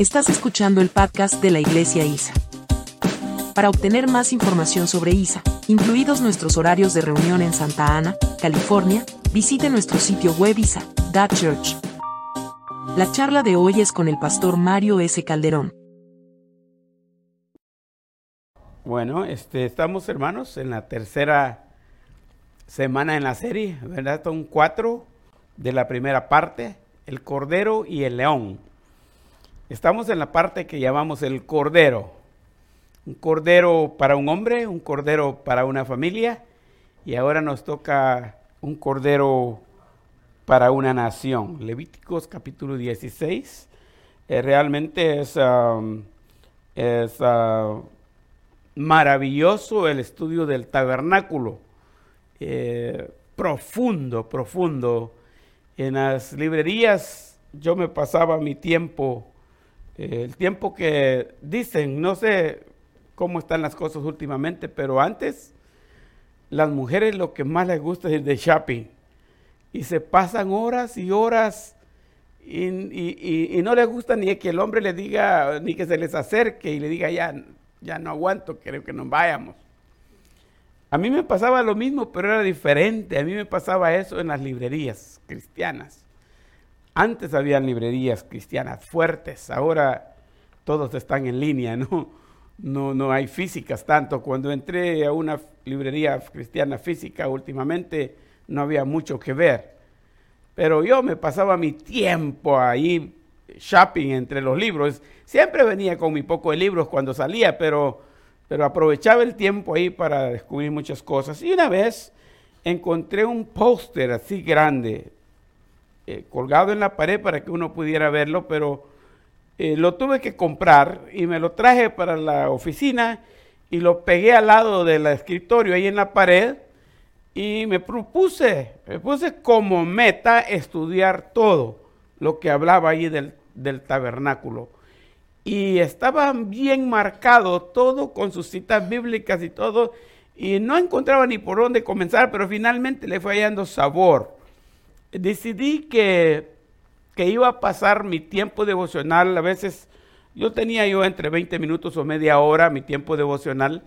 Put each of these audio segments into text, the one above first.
Estás escuchando el podcast de la Iglesia ISA. Para obtener más información sobre ISA, incluidos nuestros horarios de reunión en Santa Ana, California, visite nuestro sitio web isa.church. La charla de hoy es con el pastor Mario S. Calderón. Bueno, este, estamos hermanos en la tercera semana en la serie, ¿verdad? Son cuatro de la primera parte, el Cordero y el León. Estamos en la parte que llamamos el Cordero. Un Cordero para un hombre, un Cordero para una familia y ahora nos toca un Cordero para una nación. Levíticos capítulo 16 eh, realmente es, um, uh, maravilloso el estudio del tabernáculo. Eh, profundo, profundo. En las librerías yo me pasaba mi tiempo, eh, el tiempo que dicen, no sé cómo están las cosas últimamente, pero antes las mujeres lo que más les gusta es ir de shopping. Y se pasan horas y horas y, y no les gusta ni que el hombre le diga, ni que se les acerque y le diga, ya, ya no aguanto, creo que nos vayamos. A mí me pasaba lo mismo, pero era diferente. A mí me pasaba eso en las librerías cristianas. Antes había librerías cristianas fuertes, ahora todos están en línea, ¿no? No, no hay físicas tanto. Cuando entré a una librería cristiana física últimamente, no había mucho que ver. Pero yo me pasaba mi tiempo ahí shopping entre los libros. Siempre venía con mi poco de libros cuando salía, pero, pero aprovechaba el tiempo ahí para descubrir muchas cosas. Y una vez encontré un póster así grande, eh, colgado en la pared para que uno pudiera verlo, pero eh, lo tuve que comprar y me lo traje para la oficina y lo pegué al lado del escritorio ahí en la pared y me propuse, me puse como meta estudiar todo lo que hablaba ahí del del tabernáculo. Y estaba bien marcado todo con sus citas bíblicas y todo. Y no encontraba ni por dónde comenzar, pero finalmente le fue hallando sabor. Decidí que, que iba a pasar mi tiempo devocional. A veces yo tenía yo entre 20 minutos o media hora mi tiempo devocional.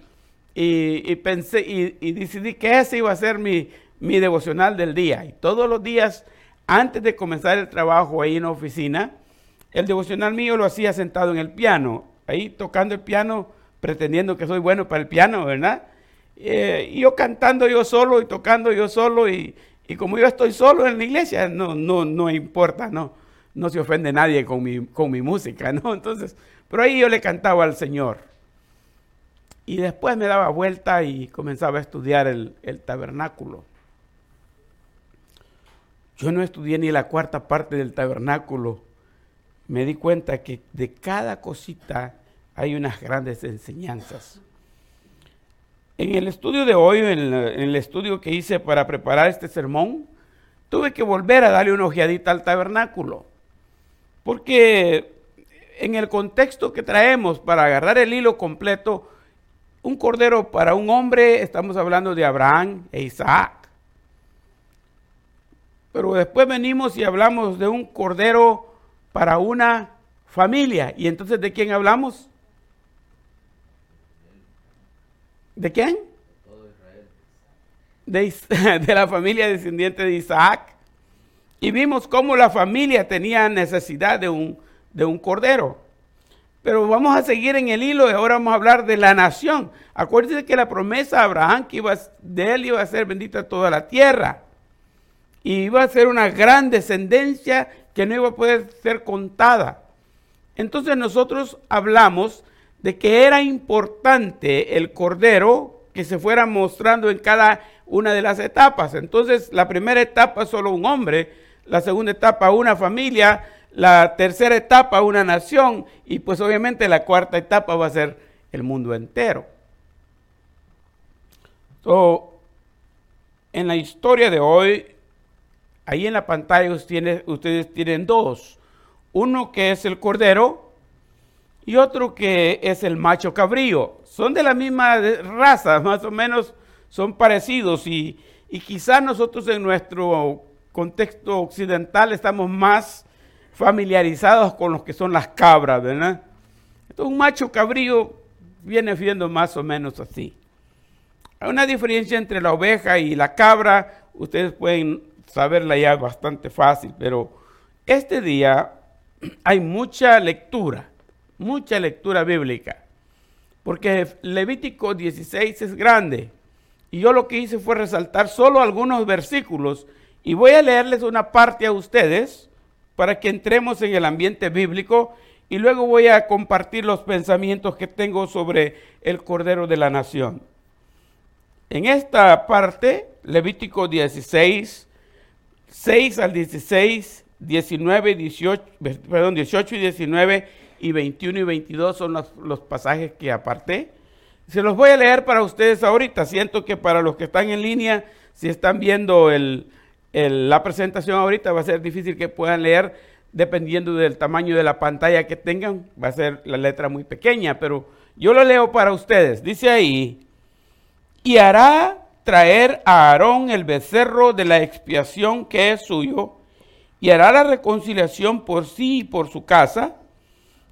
Y, pensé y, y, decidí que ese iba a ser mi, mi devocional del día. Y todos los días, antes de comenzar el trabajo ahí en la oficina, el devocional mío lo hacía sentado en el piano, ahí tocando el piano, pretendiendo que soy bueno para el piano, ¿verdad? Eh, y yo cantando yo solo y tocando yo solo y, como yo estoy solo en la iglesia, no, no, no importa, no, no se ofende nadie con mi, con mi música, ¿no? Entonces, pero ahí yo le cantaba al Señor. Y después me daba vuelta y comenzaba a estudiar el, el tabernáculo. Yo no estudié ni la cuarta parte del tabernáculo me di cuenta que de cada cosita hay unas grandes enseñanzas. En el estudio de hoy, en, el estudio que hice para preparar este sermón, tuve que volver a darle una ojeadita al tabernáculo. Porque en el contexto que traemos para agarrar el hilo completo, un cordero para un hombre, estamos hablando de Abraham e Isaac. Pero después venimos y hablamos de un cordero para una familia. ¿Y entonces de quién hablamos? ¿De quién? De, de, la familia descendiente de Isaac. Y vimos cómo la familia tenía necesidad de un, de un cordero. Pero vamos a seguir en el hilo y ahora vamos a hablar de la nación. Acuérdense que la promesa a Abraham que iba, de él iba a ser bendita toda la tierra. Y iba a ser una gran descendencia que no iba a poder ser contada. Entonces nosotros hablamos de que era importante el cordero que se fuera mostrando en cada una de las etapas. Entonces la primera etapa solo un hombre, la segunda etapa una familia, la tercera etapa una nación y pues obviamente la cuarta etapa va a ser el mundo entero. en la historia de hoy Ahí en la pantalla ustedes tienen, dos. Uno que es el cordero y otro que es el macho cabrío. Son de la misma raza, más o menos son parecidos y, y quizás nosotros en nuestro contexto occidental estamos más familiarizados con los que son las cabras, ¿verdad? Entonces, un macho cabrío viene siendo más o menos así. Hay una diferencia entre la oveja y la cabra, ustedes pueden saberla ya bastante fácil, pero este día hay mucha lectura, mucha lectura bíblica, porque Levítico 16 es grande. Y yo lo que hice fue resaltar solo algunos versículos y voy a leerles una parte a ustedes para que entremos en el ambiente bíblico y luego voy a compartir los pensamientos que tengo sobre el Cordero de la Nación. En esta parte, Levítico 16, 6 al 16, 19, 18, perdón, 18 y 19 y 21 y 22 son los, pasajes que aparté. Se los voy a leer para ustedes ahorita. Siento que para los que están en línea, si están viendo el, la presentación ahorita, va a ser difícil que puedan leer dependiendo del tamaño de la pantalla que tengan. Va a ser la letra muy pequeña, pero yo lo leo para ustedes. Dice ahí, y hará traer a Aarón el becerro de la expiación que es suyo, y hará la reconciliación por sí y por su casa.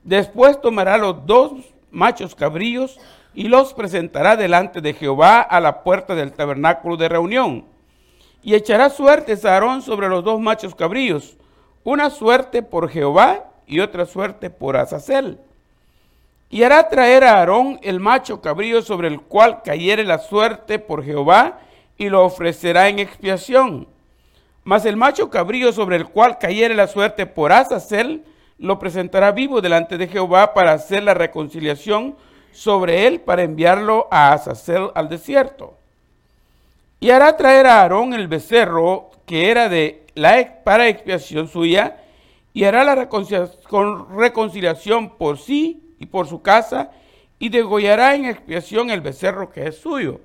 Después tomará los dos machos cabrillos y los presentará delante de Jehová a la puerta del tabernáculo de reunión. Y echará suertes a Aarón sobre los dos machos cabríos, una suerte por Jehová y otra suerte por Azazel. Y hará traer a Aarón el macho cabrío sobre el cual cayere la suerte por Jehová y lo ofrecerá en expiación. Mas el macho cabrío sobre el cual cayere la suerte por Azazel lo presentará vivo delante de Jehová para hacer la reconciliación sobre él para enviarlo a Azazel al desierto. Y hará traer a Aarón el becerro que era de la para expiación suya, y hará la reconciliación por sí y por su casa, y degollará en expiación el becerro que es suyo.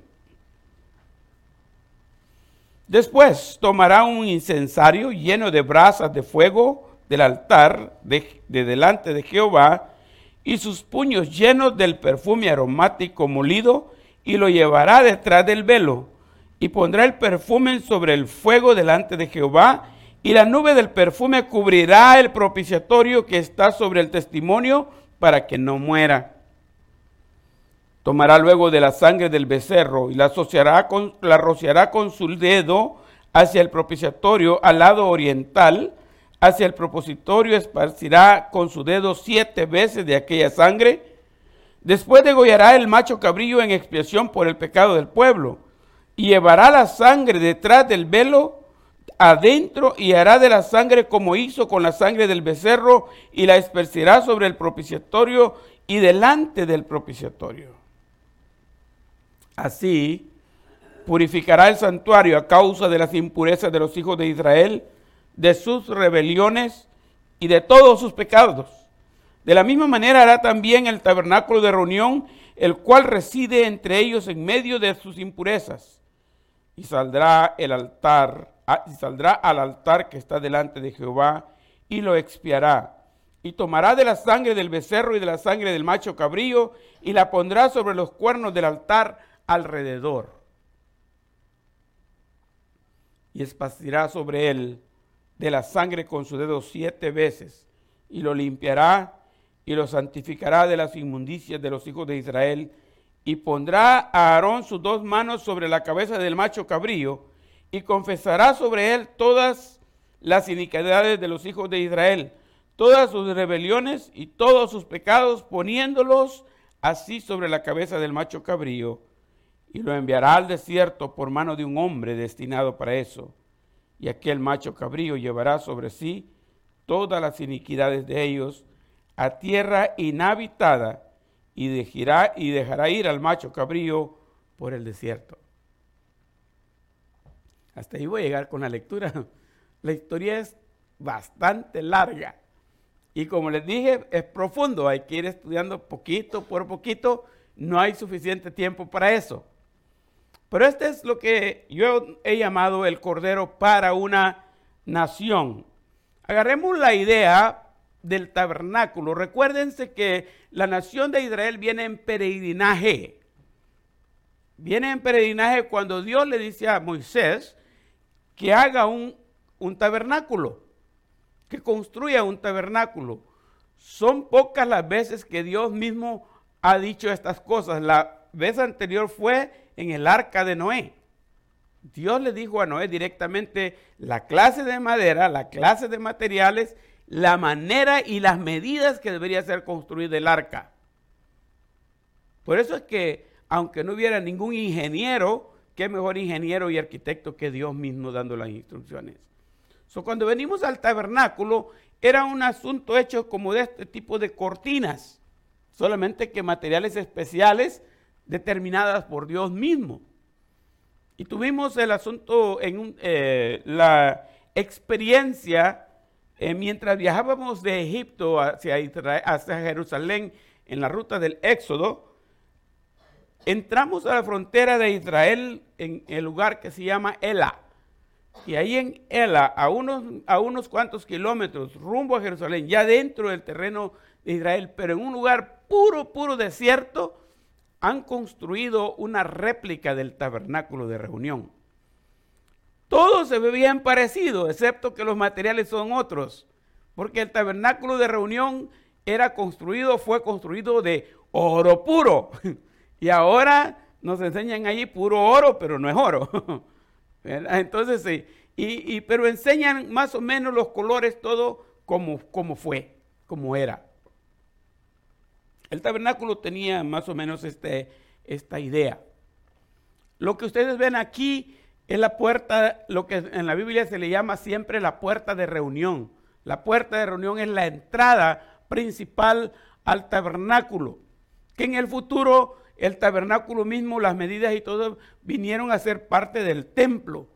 Después tomará un incensario lleno de brasas de fuego del altar de delante de Jehová, y sus puños llenos del perfume aromático molido, y lo llevará detrás del velo, y pondrá el perfume sobre el fuego delante de Jehová, y la nube del perfume cubrirá el propiciatorio que está sobre el testimonio para que no muera. Tomará luego de la sangre del becerro y la, con, la rociará con su dedo hacia el propiciatorio al lado oriental, hacia el propositorio esparcirá con su dedo siete veces de aquella sangre. Después degollará el macho cabrillo en expiación por el pecado del pueblo, y llevará la sangre detrás del velo adentro y hará de la sangre como hizo con la sangre del becerro y la esparcirá sobre el propiciatorio y delante del propiciatorio. Así purificará el santuario a causa de las impurezas de los hijos de Israel de sus rebeliones y de todos sus pecados. De la misma manera hará también el tabernáculo de reunión, el cual reside entre ellos en medio de sus impurezas. Y saldrá el altar, ah, y saldrá al altar que está delante de Jehová y lo expiará. Y tomará de la sangre del becerro y de la sangre del macho cabrío y la pondrá sobre los cuernos del altar alrededor. Y esparcirá sobre él de la sangre con su dedo siete veces, y lo limpiará y lo santificará de las inmundicias de los hijos de Israel, y pondrá a Aarón sus dos manos sobre la cabeza del macho cabrío, y confesará sobre él todas las iniquidades de los hijos de Israel, todas sus rebeliones y todos sus pecados, poniéndolos así sobre la cabeza del macho cabrío, y lo enviará al desierto por mano de un hombre destinado para eso y aquel macho cabrío llevará sobre sí todas las iniquidades de ellos a tierra inhabitada y dejará, y dejará ir al macho cabrío por el desierto. Hasta ahí voy a llegar con la lectura. La historia es bastante larga y como les dije, es profundo, hay que ir estudiando poquito por poquito, no hay suficiente tiempo para eso. Pero este es lo que yo he llamado el Cordero para una nación. Agarremos la idea del tabernáculo. Recuérdense que la nación de Israel viene en peregrinaje. Viene en peregrinaje cuando Dios le dice a Moisés que haga un, un tabernáculo. que construya un tabernáculo. Son pocas las veces que Dios mismo ha dicho estas cosas. La vez anterior fue en el arca de Noé. Dios le dijo a Noé directamente la clase de madera, la clase de materiales, la manera y las medidas que debería ser construida el arca. Por eso es que, aunque no hubiera ningún ingeniero, qué mejor ingeniero y arquitecto que Dios mismo dando las instrucciones. So, cuando venimos al tabernáculo, era un asunto hecho como de este tipo de cortinas, solamente que materiales especiales determinadas por Dios mismo. Y tuvimos el asunto en eh, la experiencia eh, mientras viajábamos de Egipto hacia, Jerusalén en la ruta del Éxodo. Entramos a la frontera de Israel en el lugar que se llama Ela. Y ahí en Ela, a unos, a unos cuantos kilómetros rumbo a Jerusalén, ya dentro del terreno de Israel, pero en un lugar puro, puro desierto, han construido una réplica del tabernáculo de reunión. Todo se ve bien parecido, excepto que los materiales son otros, porque el tabernáculo de reunión era construido, fue construido de oro puro. Y ahora nos enseñan allí puro oro, pero no es oro. Entonces, sí, y, pero enseñan más o menos los colores, todo como, como fue, como era. El tabernáculo tenía más o menos este, esta idea. Lo que ustedes ven aquí es la puerta, lo que en la Biblia se le llama siempre la puerta de reunión. La puerta de reunión es la entrada principal al tabernáculo, que en el futuro el tabernáculo mismo, las medidas y todo vinieron a ser parte del templo.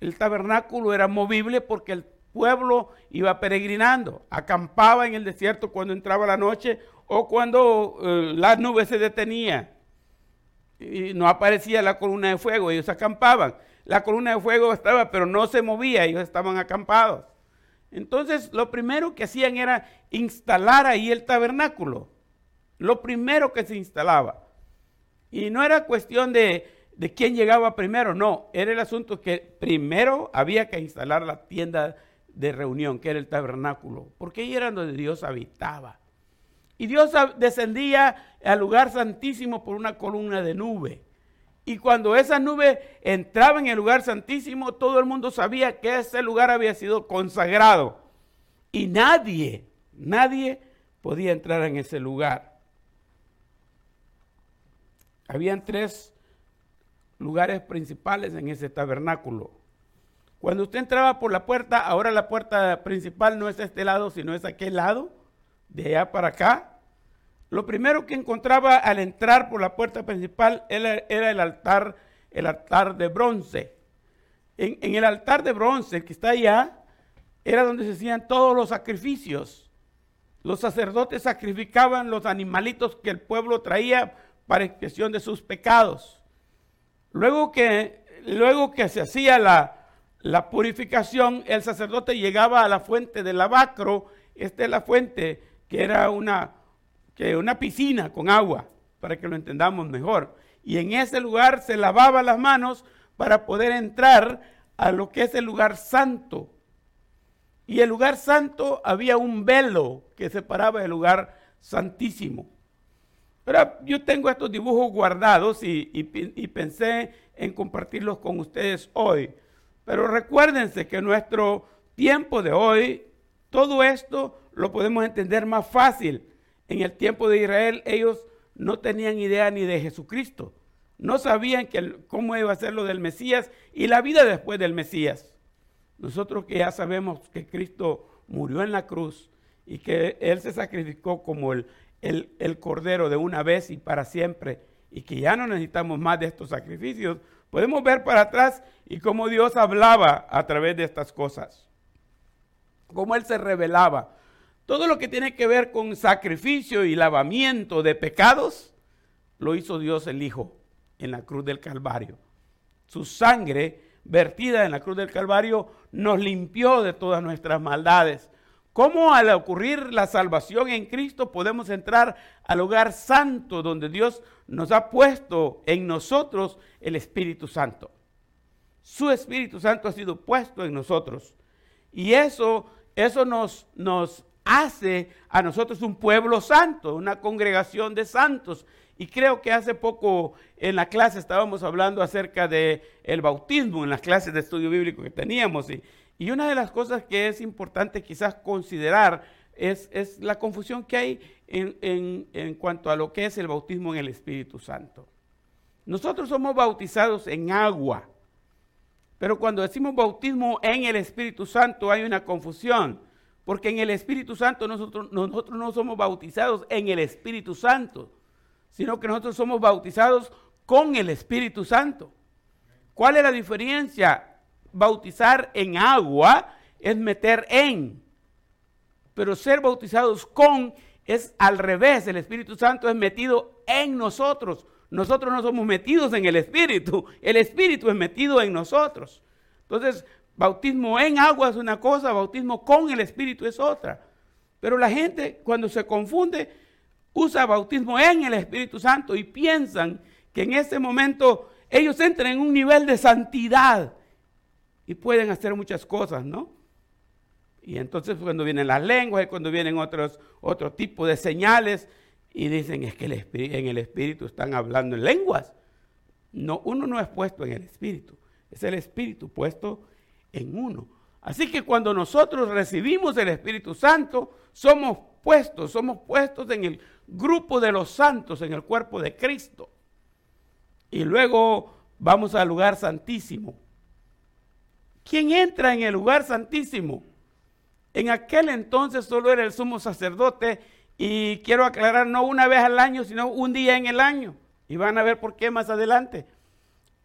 El tabernáculo era movible porque el pueblo iba peregrinando, acampaba en el desierto cuando entraba la noche o cuando eh, las nubes se detenían y no aparecía la columna de fuego, ellos acampaban. La columna de fuego estaba, pero no se movía, ellos estaban acampados. Entonces, lo primero que hacían era instalar ahí el tabernáculo. Lo primero que se instalaba. Y no era cuestión de, de quién llegaba primero, no, era el asunto que primero había que instalar la tienda de reunión, que era el tabernáculo, porque ahí era donde Dios habitaba. Y Dios descendía al lugar santísimo por una columna de nube. Y cuando esa nube entraba en el lugar santísimo, todo el mundo sabía que ese lugar había sido consagrado. Y nadie, nadie podía entrar en ese lugar. Habían tres lugares principales en ese tabernáculo. Cuando usted entraba por la puerta, ahora la puerta principal no es este lado, sino es aquel lado, de allá para acá. Lo primero que encontraba al entrar por la puerta principal era, el altar, el altar de bronce. En, el altar de bronce que está allá, era donde se hacían todos los sacrificios. Los sacerdotes sacrificaban los animalitos que el pueblo traía para expresión de sus pecados. Luego que, luego que se hacía la, la purificación, el sacerdote llegaba a la fuente del lavacro. Esta es la fuente que era una, una piscina con agua, para que lo entendamos mejor. Y en ese lugar se lavaba las manos para poder entrar a lo que es el lugar santo. Y el lugar santo había un velo que separaba el lugar santísimo. Pero yo tengo estos dibujos guardados y, y pensé en compartirlos con ustedes hoy. Pero recuérdense que nuestro tiempo de hoy, todo esto lo podemos entender más fácil en el tiempo de Israel ellos no tenían idea ni de Jesucristo. No sabían cómo iba a ser lo del Mesías y la vida después del Mesías. Nosotros que ya sabemos que Cristo murió en la cruz y que Él se sacrificó como el, el, el Cordero de una vez y para siempre y que ya no necesitamos más de estos sacrificios, podemos ver para atrás y cómo Dios hablaba a través de estas cosas. Cómo Él se revelaba todo lo que tiene que ver con sacrificio y lavamiento de pecados, lo hizo Dios el Hijo en la cruz del Calvario. Su sangre vertida en la cruz del Calvario nos limpió de todas nuestras maldades. ¿Cómo al ocurrir la salvación en Cristo podemos entrar al hogar santo donde Dios nos ha puesto en nosotros el Espíritu Santo? Su Espíritu Santo ha sido puesto en nosotros. Y eso eso nos, nos hace a nosotros un pueblo santo, una congregación de santos. Y creo que hace poco en la clase estábamos hablando acerca de bautismo, en las clases de estudio bíblico que teníamos. Y, una de las cosas que es importante quizás considerar es, la confusión que hay en, en cuanto a lo que es el bautismo en el Espíritu Santo. Nosotros somos bautizados en agua, pero cuando decimos bautismo en el Espíritu Santo hay una confusión, porque en el Espíritu Santo nosotros, nosotros no somos bautizados en el Espíritu Santo, sino que nosotros somos bautizados con el Espíritu Santo. ¿Cuál es la diferencia? bautizar en agua es meter en, pero ser bautizados con es al revés, el Espíritu Santo es metido en nosotros. Nosotros no somos metidos en el Espíritu, el Espíritu es metido en nosotros. Entonces, bautismo en agua es una cosa, bautismo con el Espíritu es otra. Pero la gente cuando se confunde usa bautismo en el Espíritu Santo y piensan que en ese momento ellos entran en un nivel de santidad y pueden hacer muchas cosas, ¿no? Y entonces cuando vienen las lenguas y cuando vienen otros otro tipo de señales y dicen es que en el espíritu están hablando en lenguas. No, uno no es puesto en el espíritu, es el espíritu puesto en uno. Así que cuando nosotros recibimos el Espíritu Santo, somos puestos, somos puestos en el grupo de los santos, en el cuerpo de Cristo. Y luego vamos al lugar santísimo. ¿Quién entra en el lugar santísimo? En aquel entonces solo era el sumo sacerdote y quiero aclarar, no una vez al año, sino un día en el año. Y van a ver por qué más adelante.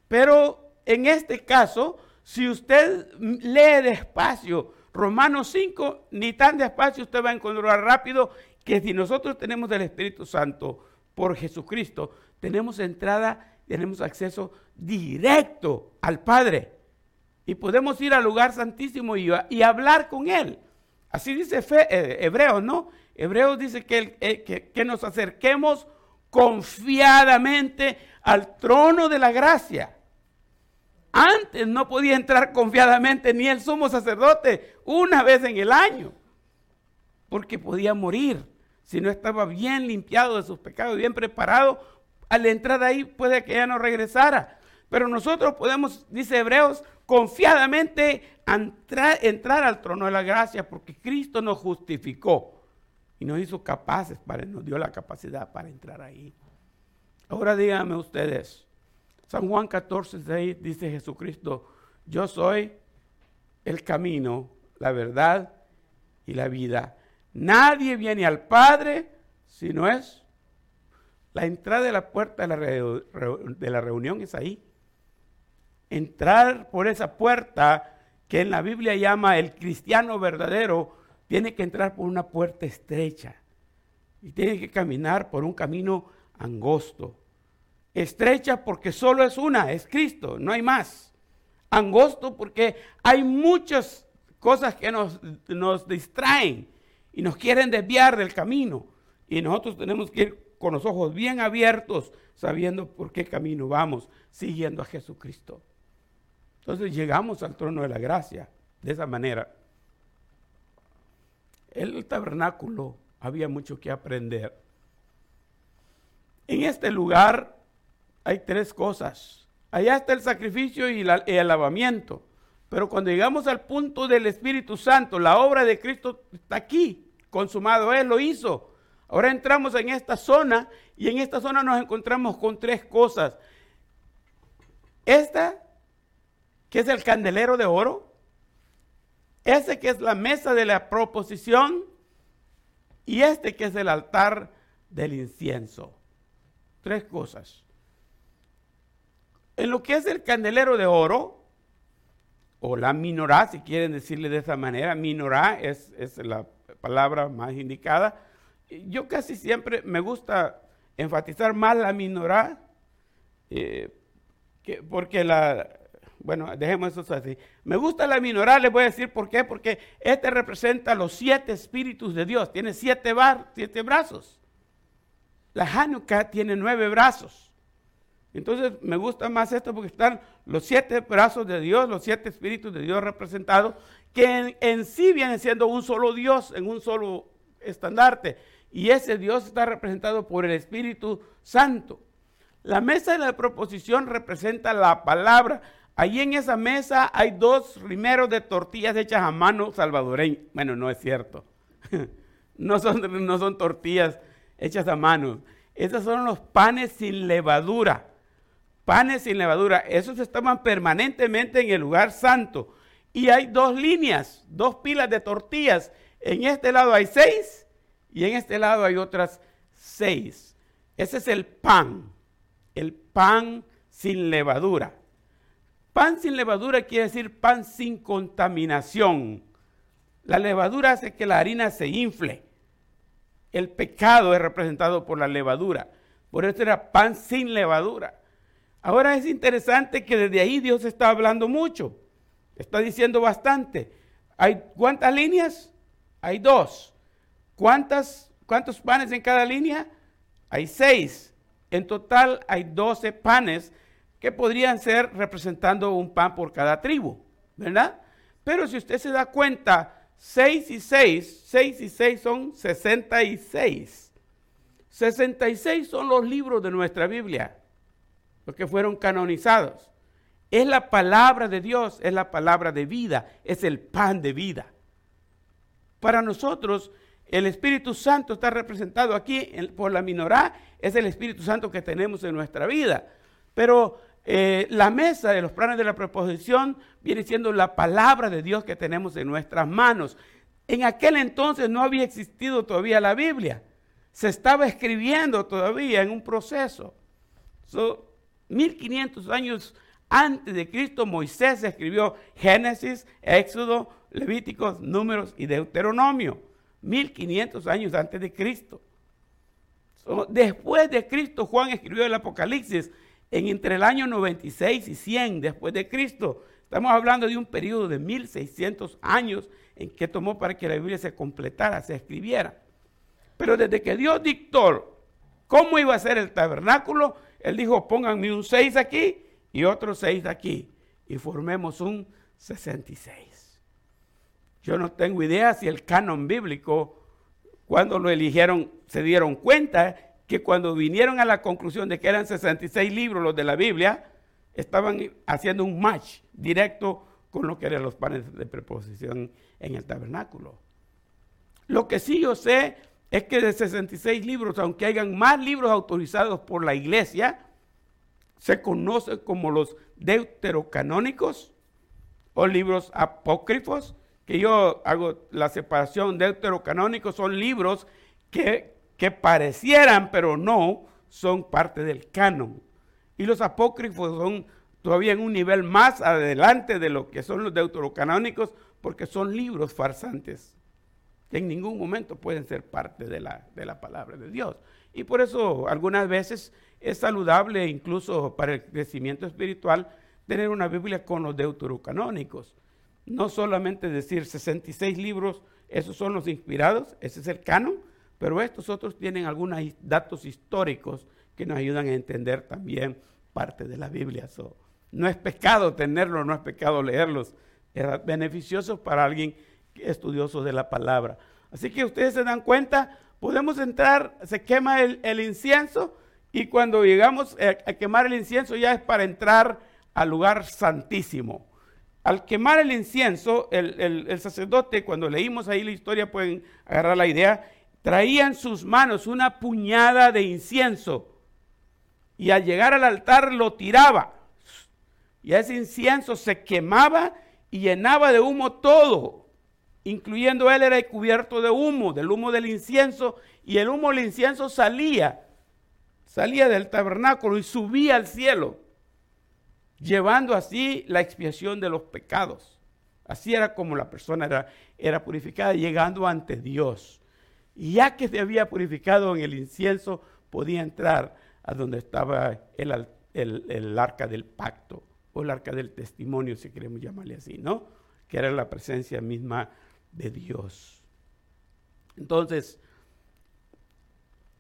Pero en este caso, si usted lee despacio Romanos 5, ni tan despacio usted va a encontrar rápido que si nosotros tenemos el Espíritu Santo por Jesucristo, tenemos entrada, tenemos acceso directo al Padre y podemos ir al lugar santísimo y, hablar con Él. Así dice fe, eh, ¿no? Hebreos dice eh, que, que nos acerquemos confiadamente al trono de la gracia. Antes no podía entrar confiadamente ni el sumo sacerdote una vez en el año, porque podía morir si no estaba bien limpiado de sus pecados, bien preparado. Al entrar ahí puede que ya no regresara. Pero nosotros podemos, dice Hebreos, confiadamente entrar, al trono de la gracia porque Cristo nos justificó y nos hizo capaces, para, nos dio la capacidad para entrar ahí. Ahora díganme ustedes, San Juan 14, 6 dice Jesucristo, yo soy el camino, la verdad y la vida. Nadie viene al Padre si no es la entrada de la puerta de la, de la reunión es ahí entrar por esa puerta que en la Biblia llama el cristiano verdadero, tiene que entrar por una puerta estrecha y tiene que caminar por un camino angosto. Estrecha porque solo es una, es Cristo, no hay más. Angosto porque hay muchas cosas que nos, nos distraen y nos quieren desviar del camino. Y nosotros tenemos que ir con los ojos bien abiertos, sabiendo por qué camino vamos, siguiendo a Jesucristo. Entonces llegamos al trono de la gracia de esa manera. El tabernáculo había mucho que aprender. En este lugar hay tres cosas. Allá está el sacrificio y el lavamiento. Pero cuando llegamos al punto del Espíritu Santo, la obra de Cristo está aquí, consumado. Él lo hizo. Ahora entramos en esta zona y en esta zona nos encontramos con tres cosas. Esta que es el candelero de oro, ese que es la mesa de la proposición y este que es el altar del incienso. Tres cosas. En lo que es el candelero de oro, o la minorá, si quieren decirle de esa manera, minorá es, la palabra más indicada. Yo casi siempre me gusta enfatizar más la minorá, eh, porque la, bueno, dejemos eso así. Me gusta la minorar, les voy a decir por qué. Porque este representa los siete espíritus de Dios. Tiene siete, bar, siete brazos. La Hanukkah tiene nueve brazos. Entonces me gusta más esto porque están los siete brazos de Dios, los siete espíritus de Dios representados, que en, sí viene siendo un solo Dios, en un solo estandarte. Y ese Dios está representado por el Espíritu Santo. La mesa de la proposición representa la palabra. Allí en esa mesa hay dos rimeros de tortillas hechas a mano salvadoreñas. Bueno, no es cierto. no, son, no son tortillas hechas a mano. Esos son los panes sin levadura panes sin levadura. Esos estaban permanentemente en el lugar santo. Y hay dos líneas, dos pilas de tortillas. En este lado hay seis y en este lado hay otras seis. Ese es el pan, el pan sin levadura. Pan sin levadura quiere decir pan sin contaminación. La levadura hace que la harina se infle. El pecado es representado por la levadura. Por eso era pan sin levadura. Ahora es interesante que desde ahí Dios está hablando mucho. Está diciendo bastante. ¿Hay cuántas líneas? Hay dos. ¿Cuántas, ¿Cuántos panes en cada línea? Hay seis. En total hay doce panes que podrían ser representando un pan por cada tribu, ¿verdad? Pero si usted se da cuenta, seis y seis, seis y seis son sesenta y seis. Sesenta y seis son los libros de nuestra Biblia los que fueron canonizados. Es la palabra de Dios, es la palabra de vida, es el pan de vida. Para nosotros, el Espíritu Santo está representado aquí por la minorá, es el Espíritu Santo que tenemos en nuestra vida. Pero eh, la mesa de los planes de la proposición viene siendo la palabra de Dios que tenemos en nuestras manos. En aquel entonces no había existido todavía la Biblia. Se estaba escribiendo todavía en un proceso. 1500 años antes de Cristo, Moisés escribió Génesis, Éxodo, Levíticos, Números y Deuteronomio. 1500 años antes de Cristo. después de Cristo, Juan escribió el Apocalipsis en entre el año 96 y 100 después de Cristo. Estamos hablando de un periodo de 1600 años en que tomó para que la Biblia se completara, se escribiera. Pero desde que Dios dictó cómo iba a ser el tabernáculo, él dijo, pónganme un 6 aquí y otro 6 aquí. Y formemos un 66. Yo no tengo idea si el canon bíblico, cuando lo eligieron, se dieron cuenta que cuando vinieron a la conclusión de que eran 66 libros los de la Biblia, estaban haciendo un match directo con lo que eran los panes de preposición en el tabernáculo. Lo que sí yo sé es que de 66 libros, aunque hayan más libros autorizados por la iglesia, se conocen como los deuterocanónicos o libros apócrifos, que yo hago la separación deuterocanónicos, son libros que, que parecieran, pero no, son parte del canon. Y los apócrifos son todavía en un nivel más adelante de lo que son los deuterocanónicos, porque son libros farsantes en ningún momento pueden ser parte de la, de la palabra de Dios. Y por eso algunas veces es saludable incluso para el crecimiento espiritual tener una Biblia con los deuterocanónicos. No solamente decir 66 libros, esos son los inspirados, ese es el canon, pero estos otros tienen algunos datos históricos que nos ayudan a entender también parte de la Biblia. no es pecado tenerlos, no es pecado leerlos. Es beneficioso para alguien estudioso de la palabra. Así que ustedes se dan cuenta, podemos entrar, se quema el, incienso y cuando llegamos a, quemar el incienso ya es para entrar al lugar santísimo. Al quemar el incienso, el, el sacerdote, cuando leímos ahí la historia, pueden agarrar la idea, traía en sus manos una puñada de incienso y al llegar al altar lo tiraba. Y ese incienso se quemaba y llenaba de humo todo incluyendo él, era cubierto de humo, del humo del incienso, y el humo del incienso salía, salía del tabernáculo y subía al cielo, llevando así la expiación de los pecados. Así era como la persona era, era purificada, llegando ante Dios. Y ya que se había purificado en el incienso, podía entrar a donde estaba el, el arca del pacto, o el arca del testimonio, si queremos llamarle así, ¿no? Que era la presencia misma de Dios. Entonces,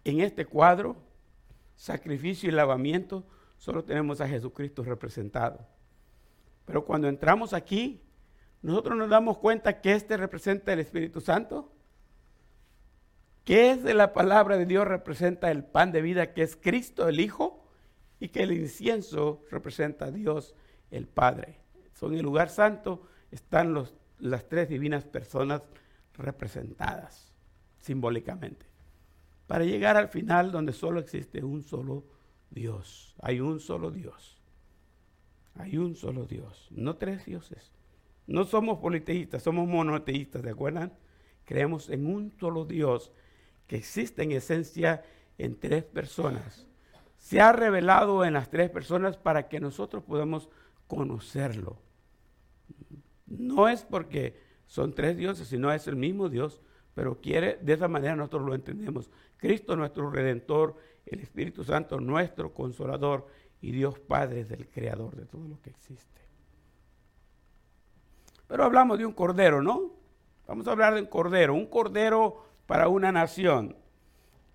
en este cuadro, sacrificio y lavamiento solo tenemos a Jesucristo representado. Pero cuando entramos aquí, nosotros nos damos cuenta que este representa el Espíritu Santo, que es de la palabra de Dios representa el pan de vida que es Cristo el Hijo y que el incienso representa a Dios el Padre. Son el lugar santo están los, las tres divinas personas representadas simbólicamente. Para llegar al final donde solo existe un solo Dios. Hay un solo Dios. Hay un solo Dios, no tres dioses. No somos politeístas, somos monoteístas, ¿de acuerdan? Creemos en un solo Dios que existe en esencia en tres personas. Se ha revelado en las tres personas para que nosotros podamos conocerlo. No es porque son tres dioses, sino es el mismo Dios, pero quiere, de esa manera nosotros lo entendemos. Cristo nuestro Redentor, el Espíritu Santo nuestro Consolador y Dios Padre es el Creador de todo lo que existe. Pero hablamos de un cordero, ¿no? Vamos a hablar de un cordero, un cordero para una nación.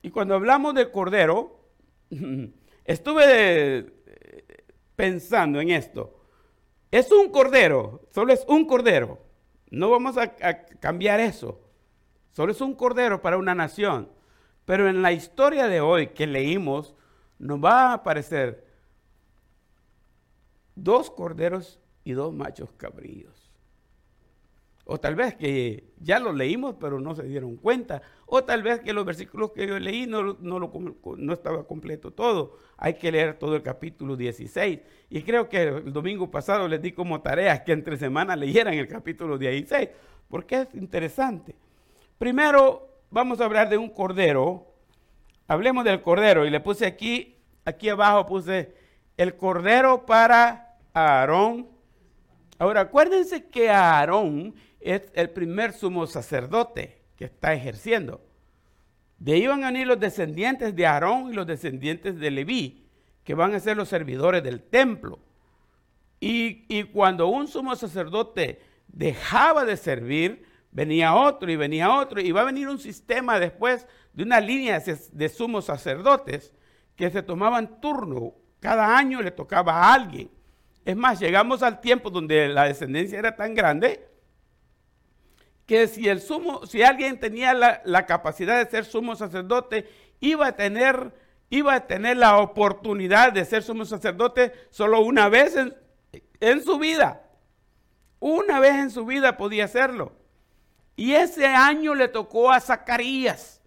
Y cuando hablamos de cordero, estuve pensando en esto. Es un cordero, solo es un cordero. No vamos a, cambiar eso. Solo es un cordero para una nación. Pero en la historia de hoy que leímos, nos va a aparecer dos corderos y dos machos cabríos. O tal vez que ya lo leímos, pero no se dieron cuenta. O tal vez que los versículos que yo leí no, no, lo, no estaba completo todo. Hay que leer todo el capítulo 16. Y creo que el domingo pasado les di como tarea que entre semanas leyeran el capítulo 16, porque es interesante. Primero vamos a hablar de un cordero. Hablemos del cordero. Y le puse aquí, aquí abajo puse el cordero para Aarón. Ahora, acuérdense que Aarón es el primer sumo sacerdote que está ejerciendo. De ahí van a venir los descendientes de Aarón y los descendientes de Leví, que van a ser los servidores del templo. Y, y cuando un sumo sacerdote dejaba de servir, venía otro y venía otro, y va a venir un sistema después de una línea de sumos sacerdotes que se tomaban turno. Cada año le tocaba a alguien. Es más, llegamos al tiempo donde la descendencia era tan grande que si el sumo, si alguien tenía la, capacidad de ser sumo sacerdote, iba a tener, iba a tener la oportunidad de ser sumo sacerdote solo una vez en, en su vida. Una vez en su vida podía hacerlo. Y ese año le tocó a Zacarías.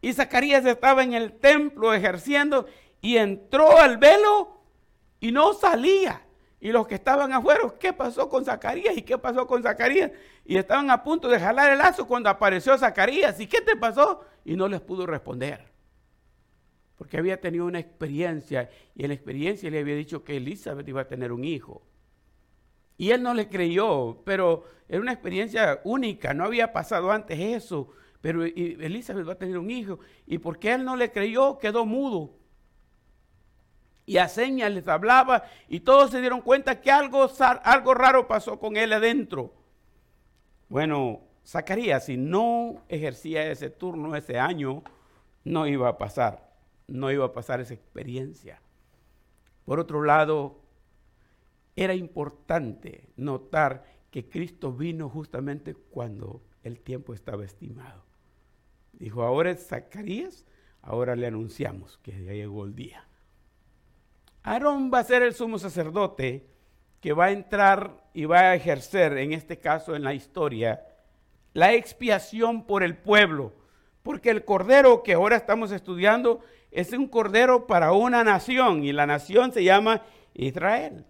Y Zacarías estaba en el templo ejerciendo y entró al velo y no salía. Y los que estaban afuera, ¿qué pasó con Zacarías? ¿Y qué pasó con Zacarías? Y estaban a punto de jalar el lazo cuando apareció Zacarías. ¿Y qué te pasó? Y no les pudo responder. Porque había tenido una experiencia y en la experiencia le había dicho que Elizabeth iba a tener un hijo. Y él no le creyó, pero era una experiencia única, no había pasado antes eso. Pero Elizabeth va a tener un hijo. Y porque él no le creyó, quedó mudo y a señas les hablaba y todos se dieron cuenta que algo, algo raro pasó con él adentro. Bueno, Zacarías, si no ejercía ese turno ese año, no iba a pasar, no iba a pasar esa experiencia. Por otro lado, era importante notar que Cristo vino justamente cuando el tiempo estaba estimado. Dijo, ahora es Zacarías, ahora le anunciamos que ya llegó el día. Aarón va a ser el sumo sacerdote que va a entrar y va a ejercer, en este caso en la historia, la expiación por el pueblo. Porque el cordero que ahora estamos estudiando es un cordero para una nación y la nación se llama Israel.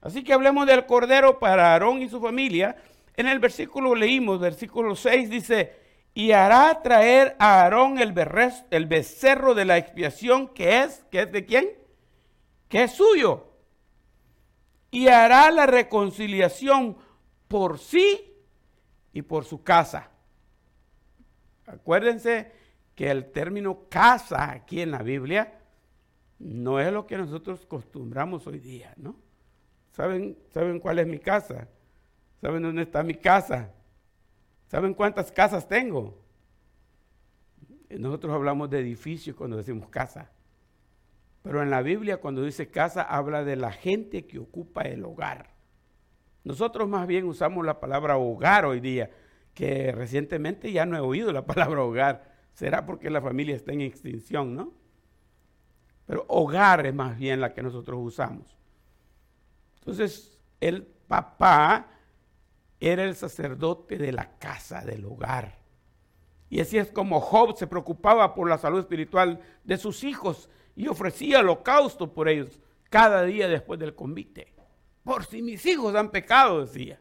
Así que hablemos del cordero para Aarón y su familia. En el versículo leímos, versículo 6 dice, y hará traer a Aarón el, el becerro de la expiación que es, que es de quién? que es suyo, y hará la reconciliación por sí y por su casa. Acuérdense que el término casa aquí en la Biblia no es lo que nosotros acostumbramos hoy día, ¿no? ¿Saben, ¿Saben cuál es mi casa? ¿Saben dónde está mi casa? ¿Saben cuántas casas tengo? Nosotros hablamos de edificios cuando decimos casa. Pero en la Biblia cuando dice casa habla de la gente que ocupa el hogar. Nosotros más bien usamos la palabra hogar hoy día, que recientemente ya no he oído la palabra hogar. Será porque la familia está en extinción, ¿no? Pero hogar es más bien la que nosotros usamos. Entonces, el papá era el sacerdote de la casa, del hogar. Y así es como Job se preocupaba por la salud espiritual de sus hijos y ofrecía holocausto por ellos cada día después del convite. Por si mis hijos han pecado, decía.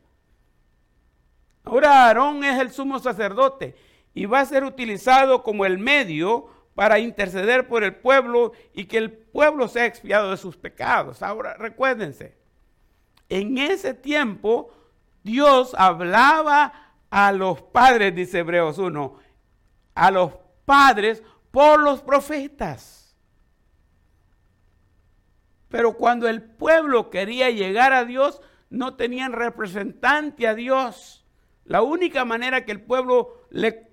Ahora Aarón es el sumo sacerdote y va a ser utilizado como el medio para interceder por el pueblo y que el pueblo sea expiado de sus pecados. Ahora recuérdense, en ese tiempo Dios hablaba a los padres, dice Hebreos 1, a los padres por los profetas. Pero cuando el pueblo quería llegar a Dios, no tenían representante a Dios. La única manera que el pueblo le,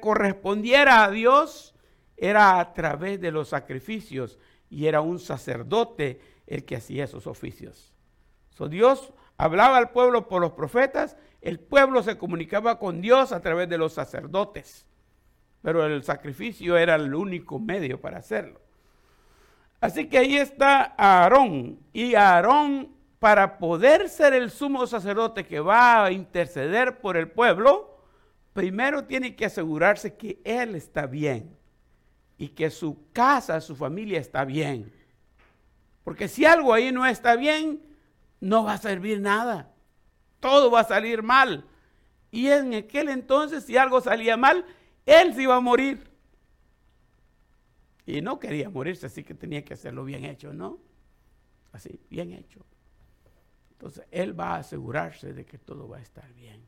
correspondiera a Dios era a través de los sacrificios y era un sacerdote el que hacía esos oficios. So, Dios hablaba al pueblo por los profetas, el pueblo se comunicaba con Dios a través de los sacerdotes, pero el sacrificio era el único medio para hacerlo. Así que ahí está Aarón, y Aarón para poder ser el sumo sacerdote que va a interceder por el pueblo, primero tiene que asegurarse que él está bien y que su casa, su familia está bien. Porque si algo ahí no está bien, no va a servir nada. Todo va a salir mal. Y en aquel entonces, si algo salía mal, él se iba a morir. Y no quería morirse, así que tenía que hacerlo bien hecho, ¿no? Así, bien hecho. Entonces, él va a asegurarse de que todo va a estar bien.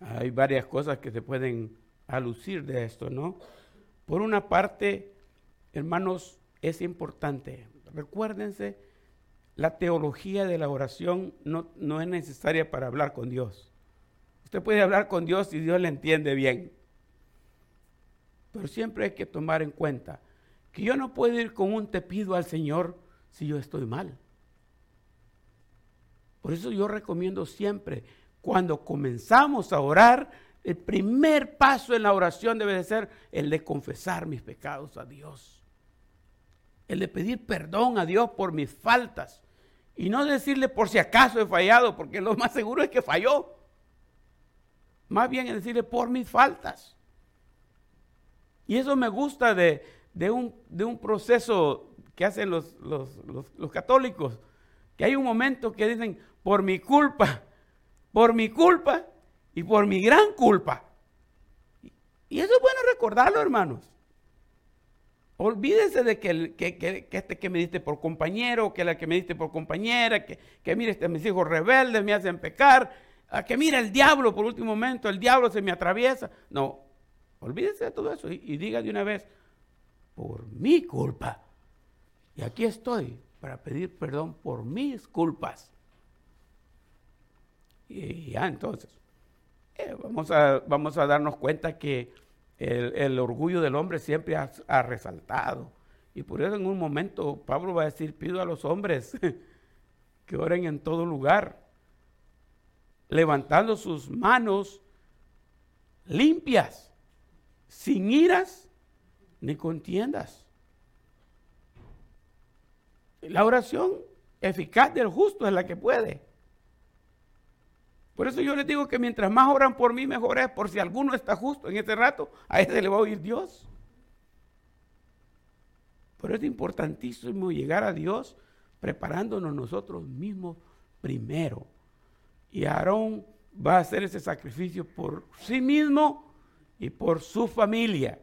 Hay varias cosas que se pueden alucir de esto, ¿no? Por una parte, hermanos, es importante Recuérdense, la teología de la oración no, no, es necesaria para hablar con Dios. Usted puede hablar con Dios y Dios le entiende bien. Pero siempre hay que tomar en cuenta que yo no puedo ir con un te pido al Señor si yo estoy mal. Por eso yo recomiendo siempre, cuando comenzamos a orar, el primer paso en la oración debe de ser el de confesar mis pecados a Dios el de pedir perdón a Dios por mis faltas. Y no decirle por si acaso he fallado, porque lo más seguro es que falló. Más bien es decirle por mis faltas. Y eso me gusta de, un, de un, proceso que hacen los, los, católicos, que hay un momento que dicen, por mi culpa, por mi culpa y por mi gran culpa. Y eso es bueno recordarlo, hermanos. Olvídese de que, que, este que me diste por compañero, que la que me diste por compañera, que, que mire, este, mis hijos rebeldes me hacen pecar, a que mira el diablo por último momento, el diablo se me atraviesa. No, olvídese de todo eso y, diga de una vez, por mi culpa. Y aquí estoy para pedir perdón por mis culpas. Y ya entonces, eh, vamos, a, vamos a darnos cuenta que el, orgullo del hombre siempre ha, resaltado. Y por eso en un momento Pablo va a decir, pido a los hombres que oren en todo lugar, levantando sus manos limpias, sin iras ni contiendas. La oración eficaz del justo es la que puede. Por eso yo les digo que mientras más oran por mí, mejor es. Por si alguno está justo en este rato, a ese le va a oír Dios. Pero es importantísimo llegar a Dios preparándonos nosotros mismos primero. Y Aarón va a hacer ese sacrificio por sí mismo y por su familia.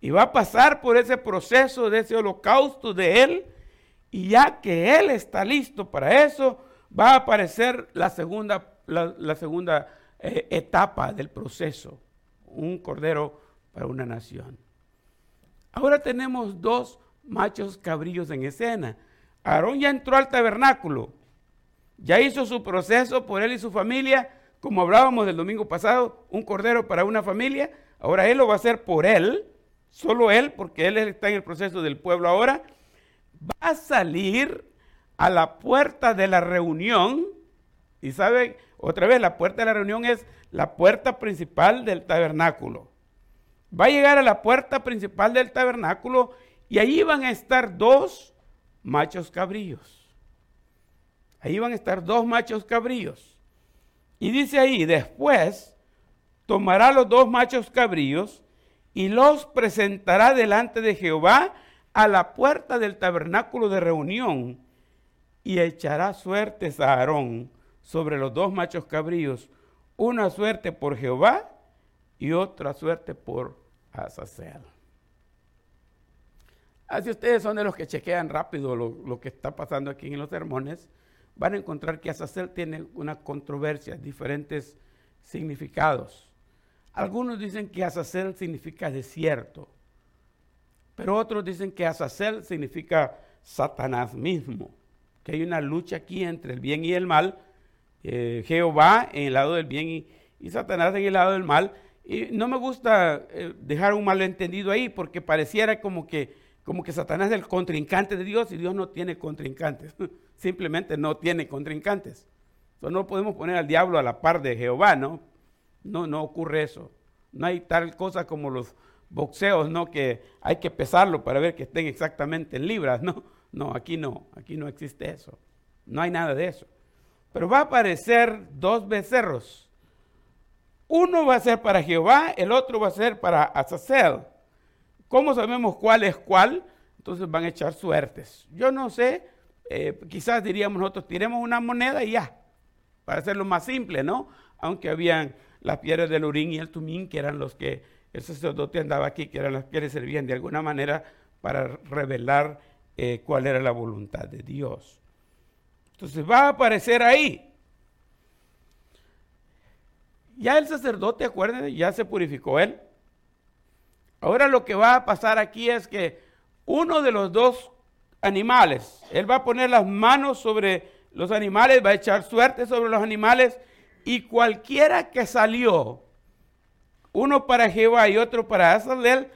Y va a pasar por ese proceso de ese holocausto de él. Y ya que él está listo para eso, va a aparecer la segunda la, segunda eh, etapa del proceso, un cordero para una nación. Ahora tenemos dos machos cabrillos en escena. Aarón ya entró al tabernáculo, ya hizo su proceso por él y su familia, como hablábamos el domingo pasado, un cordero para una familia, ahora él lo va a hacer por él solo él, porque él está en el proceso del pueblo ahora, va a salir a la puerta de la reunión. Y sabe, otra vez, la puerta de la reunión es la puerta principal del tabernáculo. Va a llegar a la puerta principal del tabernáculo y allí van a estar dos machos cabríos. Ahí van a estar dos machos cabríos. Y dice ahí, después tomará los dos machos cabríos y los presentará delante de Jehová a la puerta del tabernáculo de reunión y echará suertes a Aarón sobre los dos machos cabríos, una suerte por Jehová y otra suerte por Azazel. Así ustedes son de los que chequean rápido lo, que está pasando aquí en los sermones, van a encontrar que Azazel tiene una controversia, diferentes significados. Algunos dicen que Azazel significa desierto, pero otros dicen que Azazel significa Satanás mismo, que hay una lucha aquí entre el bien y el mal, eh, Jehová en el lado del bien y, y, Satanás en el lado del mal. Y no me gusta eh, dejar un malentendido ahí porque pareciera como que, como que Satanás es el contrincante de Dios y Dios no tiene contrincantes, simplemente no tiene contrincantes. Entonces no podemos poner al diablo a la par de Jehová, ¿no? No, no ocurre eso. No hay tal cosa como los boxeos, ¿no? Que hay que pesarlo para ver que estén exactamente en libras, ¿no? No, aquí no, aquí no existe eso. No hay nada de eso. Pero va a aparecer dos becerros. Uno va a ser para Jehová, el otro va a ser para Azazel. ¿Cómo sabemos cuál es cuál? Entonces van a echar suertes. Yo no sé, eh, quizás diríamos nosotros, tiremos una moneda y ya, para hacerlo más simple, ¿no? Aunque habían las piedras del Urín y el Tumín, que eran los que el sacerdote andaba aquí, que eran las que le servían de alguna manera para revelar eh, cuál era la voluntad de Dios. Entonces va a aparecer ahí. Ya el sacerdote, acuérdense, ya se purificó él. Ahora lo que va a pasar aquí es que uno de los dos animales, él va a poner las manos sobre los animales, va a echar suerte sobre los animales y cualquiera que salió, uno para Jehová y otro para Azalel,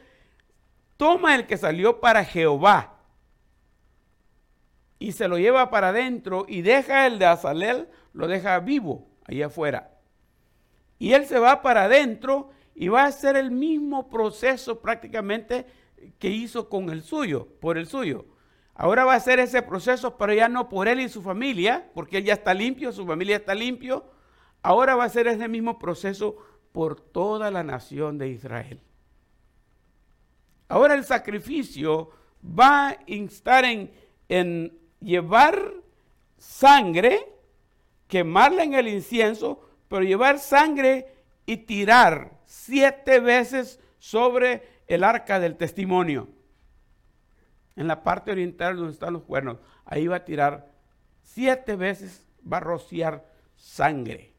toma el que salió para Jehová y se lo lleva para adentro y deja el de Azalel, lo deja vivo ahí afuera. Y él se va para adentro y va a hacer el mismo proceso prácticamente que hizo con el suyo, por el suyo. Ahora va a hacer ese proceso, pero ya no por él y su familia, porque él ya está limpio, su familia está limpio, ahora va a ser ese mismo proceso por toda la nación de Israel. Ahora el sacrificio va a instar en, en llevar sangre, quemarla en el incienso, pero llevar sangre y tirar siete veces sobre el arca del testimonio. En la parte oriental donde están los cuernos, ahí va a tirar siete veces, va a rociar sangre.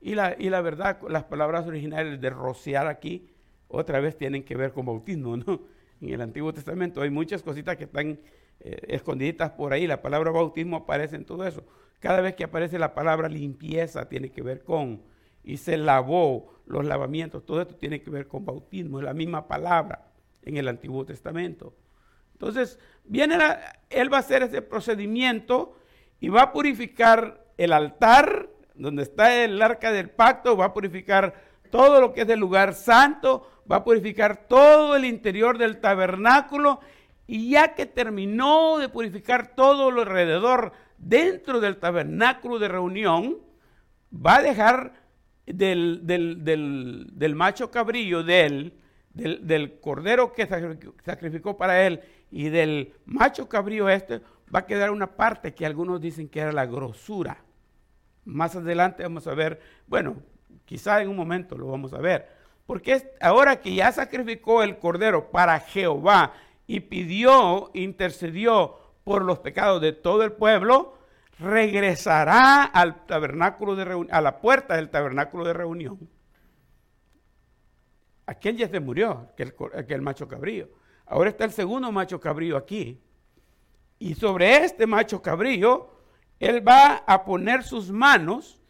Y la, y la verdad, las palabras originales de rociar aquí, otra vez tienen que ver con bautismo, ¿no? En el Antiguo Testamento hay muchas cositas que están eh, por ahí. La palabra bautismo aparece en todo eso. Cada vez que aparece la palabra limpieza tiene que ver con, y se lavó, los lavamientos, todo esto tiene que ver con bautismo, es la misma palabra en el Antiguo Testamento. Entonces, viene él va a hacer ese procedimiento y va a purificar el altar donde está el arca del pacto, va a purificar todo lo que es del lugar santo, va a purificar todo el interior del tabernáculo y ya que terminó de purificar todo lo alrededor dentro del tabernáculo de reunión, va a dejar del, del, macho cabrillo, del, del, cordero que sacrificó para él y del macho cabrillo este, va a quedar una parte que algunos dicen que era la grosura. Más adelante vamos a ver, bueno, quizá en un momento lo vamos a ver, porque ahora que ya sacrificó el cordero para Jehová y pidió, intercedió por los pecados de todo el pueblo, regresará al tabernáculo de reunión, a la puerta del tabernáculo de reunión. Aquel ya se murió, aquel, aquel macho cabrío. Ahora está el segundo macho cabrío aquí. Y sobre este macho cabrío él va a poner sus manos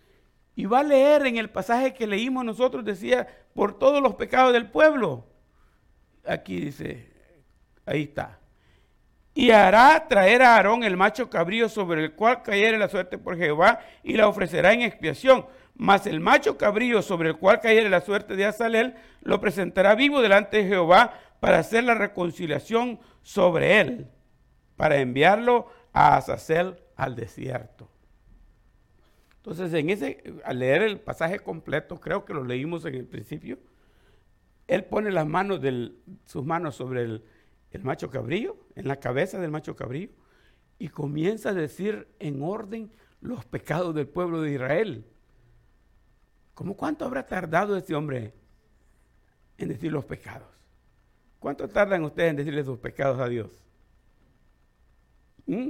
y va a leer en el pasaje que leímos nosotros, decía, por todos los pecados del pueblo. aquí dice, ahí está. Y hará traer a Aarón el macho cabrío sobre el cual cayere la suerte por Jehová y la ofrecerá en expiación. Mas el macho cabrío sobre el cual cayere la suerte de Azalel lo presentará vivo delante de Jehová para hacer la reconciliación sobre él, para enviarlo a Azazel al desierto. Entonces, en ese, al leer el pasaje completo, creo que lo leímos en el principio, él pone las manos del, sus manos sobre el, el macho cabrío, en la cabeza del macho cabrío, y comienza a decir en orden los pecados del pueblo de Israel. ¿Cómo cuánto habrá tardado este hombre en decir los pecados? ¿Cuánto tardan ustedes en decirle sus pecados a Dios? ¿Mm?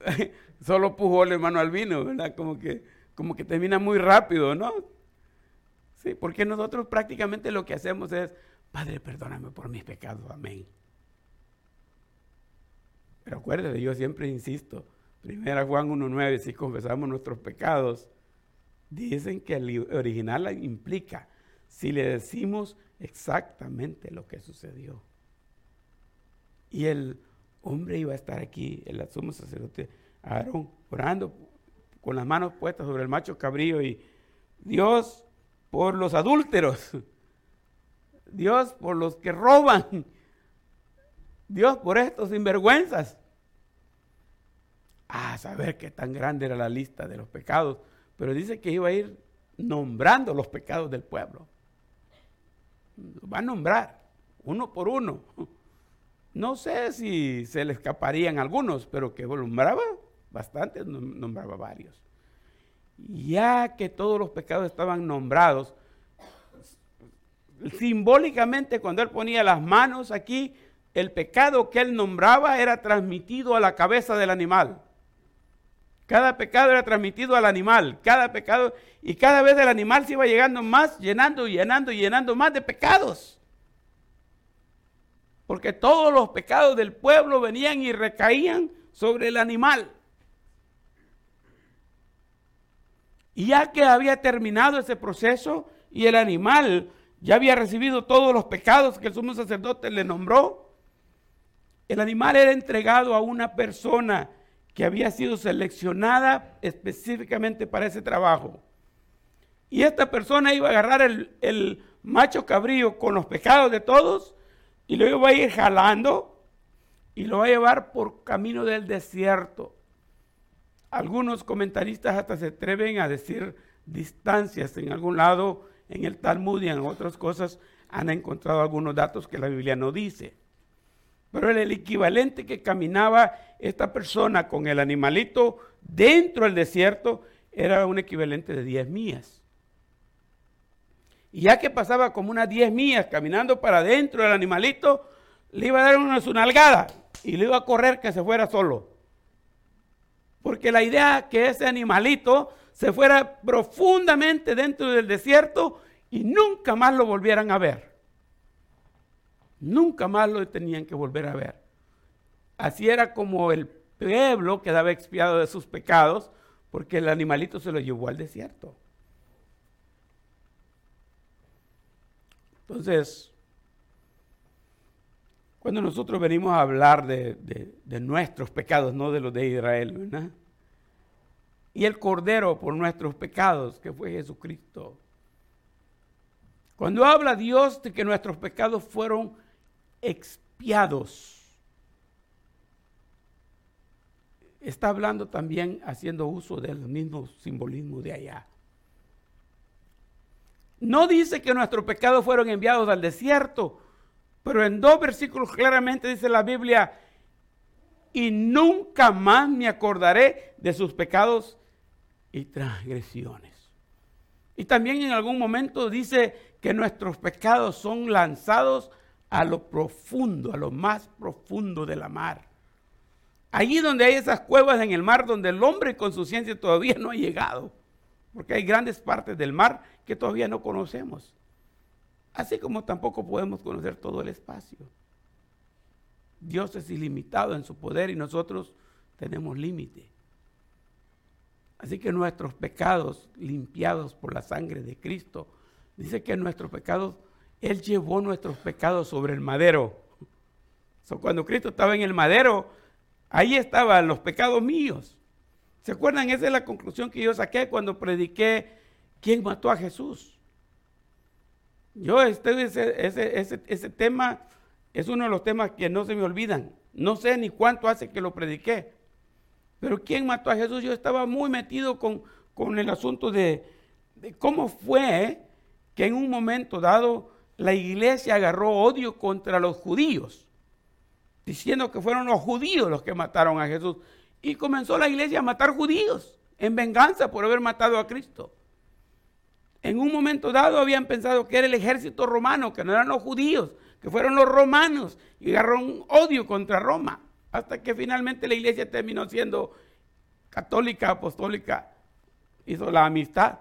Solo pujó el hermano al vino, ¿verdad? Como que, como que termina muy rápido, ¿no? Sí, porque nosotros prácticamente lo que hacemos es, Padre, perdóname por mis pecados, amén. Pero acuérdate, yo siempre insisto, primera Juan 1.9, si confesamos nuestros pecados, dicen que el original implica, si le decimos exactamente lo que sucedió. Y el hombre iba a estar aquí, el sumo sacerdote Aarón, orando con las manos puestas sobre el macho cabrío y Dios por los adúlteros, Dios por los que roban, Dios por estos sinvergüenzas. A saber qué tan grande era la lista de los pecados, pero dice que iba a ir nombrando los pecados del pueblo. va a nombrar, uno por uno. No sé si se le escaparían algunos, pero que nombraba bastantes, nombraba varios. Ya que todos los pecados estaban nombrados, simbólicamente cuando él ponía las manos aquí, el pecado que él nombraba era transmitido a la cabeza del animal. Cada pecado era transmitido al animal, cada pecado, y cada vez el animal se iba llegando más, llenando, llenando, llenando más de pecados. Porque todos los pecados del pueblo venían y recaían sobre el animal. Y ya que había terminado ese proceso y el animal ya había recibido todos los pecados que el sumo sacerdote le nombró, el animal era entregado a una persona que había sido seleccionada específicamente para ese trabajo. Y esta persona iba a agarrar el, el macho cabrío con los pecados de todos y lo iba a ir jalando y lo va a llevar por camino del desierto. Algunos comentaristas hasta se atreven a decir distancias en algún lado, en el Talmud y en otras cosas han encontrado algunos datos que la Biblia no dice. Pero el equivalente que caminaba esta persona con el animalito dentro del desierto era un equivalente de 10 millas. Y ya que pasaba como unas 10 millas caminando para adentro del animalito, le iba a dar una su nalgada y le iba a correr que se fuera solo. Porque la idea que ese animalito se fuera profundamente dentro del desierto y nunca más lo volvieran a ver. Nunca más lo tenían que volver a ver. Así era como el pueblo quedaba expiado de sus pecados porque el animalito se lo llevó al desierto. Entonces, cuando nosotros venimos a hablar de, nuestros pecados, no de los de Israel, ¿verdad? Y el cordero por nuestros pecados, que fue Jesucristo. Cuando habla Dios de que nuestros pecados fueron expiados, está hablando también haciendo uso del mismo simbolismo de allá. No dice que nuestros pecados fueron enviados al desierto, pero en dos versículos claramente dice la Biblia, y nunca más me acordaré de sus pecados y transgresiones. Y también en algún momento dice que nuestros pecados son lanzados a lo profundo, a lo más profundo de la mar. Allí donde hay esas cuevas en el mar donde el hombre con su ciencia todavía no ha llegado. Porque hay grandes partes del mar que todavía no conocemos. Así como tampoco podemos conocer todo el espacio. Dios es ilimitado en su poder y nosotros tenemos límite. Así que nuestros pecados limpiados por la sangre de Cristo, dice que nuestros pecados Él llevó nuestros pecados sobre el madero. cuando Cristo estaba en el madero, ahí estaban los pecados míos. ¿Se acuerdan? Esa es la conclusión que yo saqué cuando prediqué quién mató a Jesús. Yo, este, ese, ese tema es uno de los temas que no se me olvidan. No sé ni cuánto hace que lo prediqué. Pero ¿quién mató a Jesús? Yo estaba muy metido con, con el asunto de cómo fue que en un momento dado la iglesia agarró odio contra los judíos, diciendo que fueron los judíos los que mataron a Jesús. Y comenzó la iglesia a matar judíos en venganza por haber matado a Cristo. En un momento dado habían pensado que era el ejército romano, que no eran los judíos, que fueron los romanos y agarraron odio contra Roma, hasta que finalmente la iglesia terminó siendo católica, apostólica, hizo la amistad.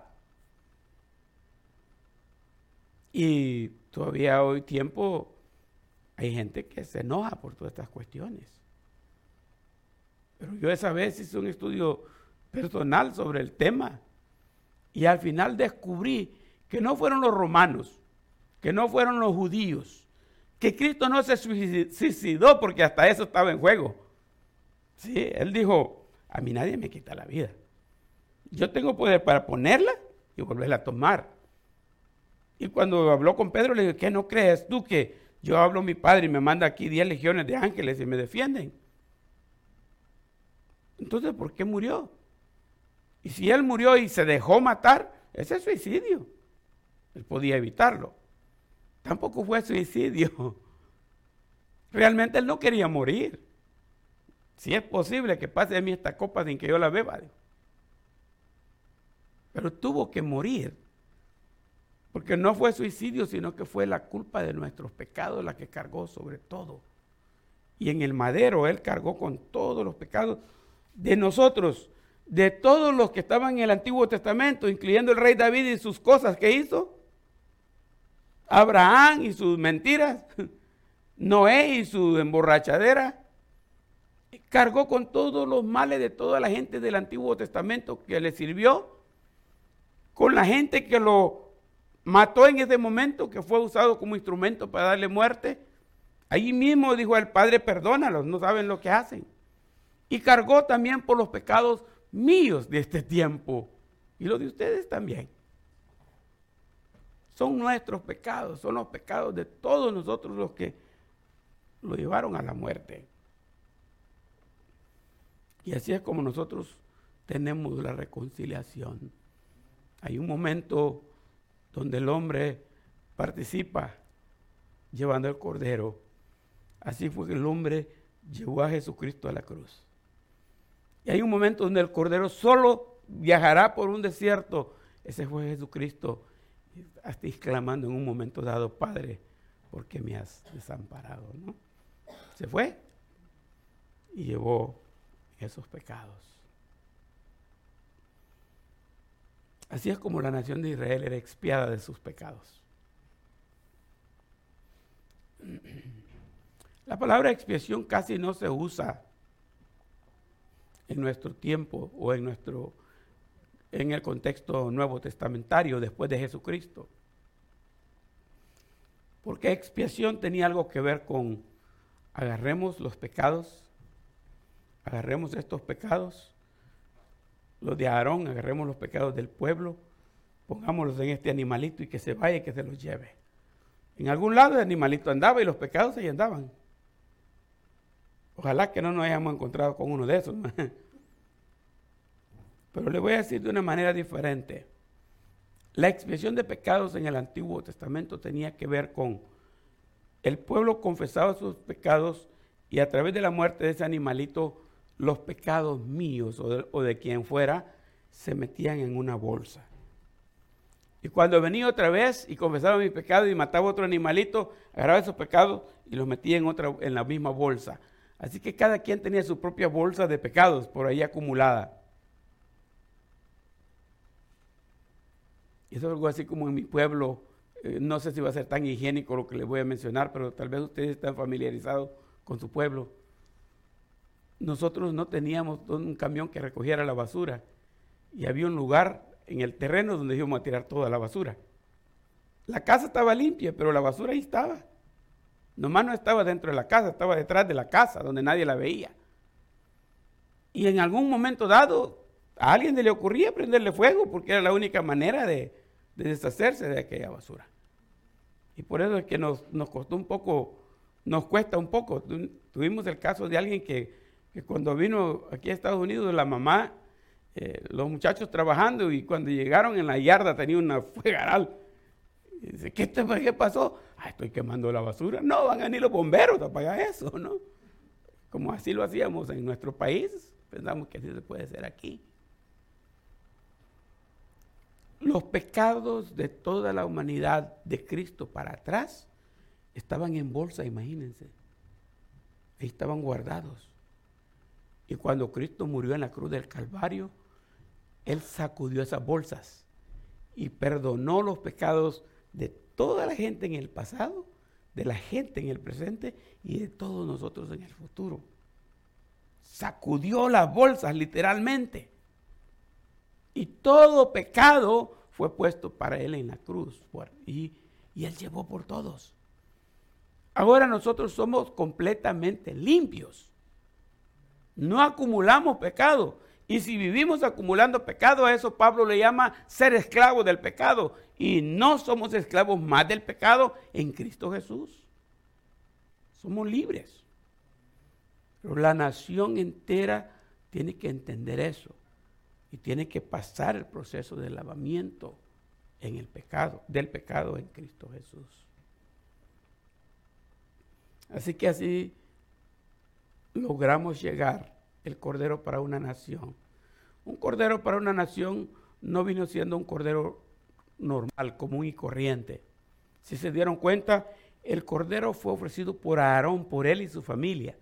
Y todavía hoy tiempo hay gente que se enoja por todas estas cuestiones. Pero yo esa vez hice un estudio personal sobre el tema y al final descubrí que no fueron los romanos, que no fueron los judíos, que Cristo no se suicidó porque hasta eso estaba en juego. Sí, él dijo, a mí nadie me quita la vida. Yo tengo poder para ponerla y volverla a tomar. Y cuando habló con Pedro, le dije, ¿qué no crees tú que yo hablo a mi padre y me manda aquí 10 legiones de ángeles y me defienden? Entonces, ¿por qué murió? Y si él murió y se dejó matar, ese es suicidio. Él podía evitarlo. Tampoco fue suicidio. Realmente él no quería morir. Si es posible que pase de mí esta copa sin que yo la beba. Pero tuvo que morir porque no fue suicidio, sino que fue la culpa de nuestros pecados la que cargó sobre todo. Y en el madero Él cargó con todos los pecados de nosotros, de todos los que estaban en el Antiguo Testamento, incluyendo el rey David y sus cosas que hizo. Abraham y sus mentiras. Noé y su emborrachadera. Cargó con todos los males de toda la gente del Antiguo Testamento que le sirvió. Con la gente que lo mató en ese momento que fue usado como instrumento para darle muerte. Allí mismo dijo el Padre, perdónalos, no saben lo que hacen. Y cargó también por los pecados míos de este tiempo y los de ustedes también. Son nuestros pecados, son los pecados de todos nosotros los que lo llevaron a la muerte. Y así es como nosotros tenemos la reconciliación. Hay un momento donde el hombre participa llevando el cordero. Así fue que el hombre llevó a Jesucristo a la cruz. Y hay un momento donde el cordero solo viajará por un desierto. Ese fue Jesucristo, hasta exclamando en un momento dado, Padre, ¿por qué me has desamparado? ¿No? Se fue y llevó esos pecados. Así es como la nación de Israel era expiada de sus pecados. La palabra expiación casi no se usa en nuestro tiempo o en nuestro en el contexto nuevo testamentario después de Jesucristo. Porque expiación tenía algo que ver con agarremos los pecados, agarremos estos pecados los de Aarón, agarremos los pecados del pueblo, pongámoslos en este animalito y que se vaya y que se los lleve. En algún lado el animalito andaba y los pecados ahí andaban. Ojalá que no nos hayamos encontrado con uno de esos. Pero le voy a decir de una manera diferente. La expiación de pecados en el Antiguo Testamento tenía que ver con el pueblo confesaba sus pecados y a través de la muerte de ese animalito los pecados míos o de, quien fuera se metían en una bolsa. Y cuando venía otra vez y confesaba mis pecados y mataba otro animalito, agarraba esos pecados y los metía en, otra, en la misma bolsa. Así que cada quien tenía su propia bolsa de pecados por ahí acumulada. Y eso es algo así como en mi pueblo. Eh, no sé si va a ser tan higiénico lo que les voy a mencionar, pero tal vez ustedes están familiarizados con su pueblo nosotros no teníamos un camión que recogiera la basura y había un lugar en el terreno donde íbamos a tirar toda la basura. La casa estaba limpia, pero la basura ahí estaba. Nomás no estaba dentro de la casa, estaba detrás de la casa, donde nadie la veía. Y en algún momento dado, a alguien le ocurría prenderle fuego, porque era la única manera de, deshacerse de aquella basura. Y por eso es que nos, costó un poco, nos cuesta un poco. tuvimos el caso de alguien que, cuando vino aquí a Estados Unidos, la mamá, eh, los muchachos trabajando y cuando llegaron en la yarda tenía una fuegaral. Y dice, ¿qué, te, ¿qué pasó? Ah, estoy quemando la basura. No, van a venir los bomberos a apagar eso, ¿no? Como así lo hacíamos en nuestro país, pensamos que así se puede hacer aquí. Los pecados de toda la humanidad de Cristo para atrás estaban en bolsa, imagínense. Ahí estaban guardados. Y cuando Cristo murió en la cruz del Calvario, Él sacudió esas bolsas y perdonó los pecados de toda la gente en el pasado, de la gente en el presente y de todos nosotros en el futuro. Sacudió las bolsas literalmente. Y todo pecado fue puesto para él en la cruz. Y, y él llevó por todos. Ahora nosotros somos completamente limpios. No acumulamos pecado. Y si vivimos acumulando pecado, a eso Pablo le llama ser esclavo del pecado. Y no somos esclavos más del pecado en Cristo Jesús. Somos libres. Pero la nación entera tiene que entender eso y tiene que pasar el proceso de lavamiento en el pecado, del pecado en Cristo Jesús. Así que así logramos llegar el cordero para una nación. Un cordero para una nación no vino siendo un cordero normal, común y corriente. Si se dieron cuenta, el cordero fue ofrecido por Aarón, por él y su familia.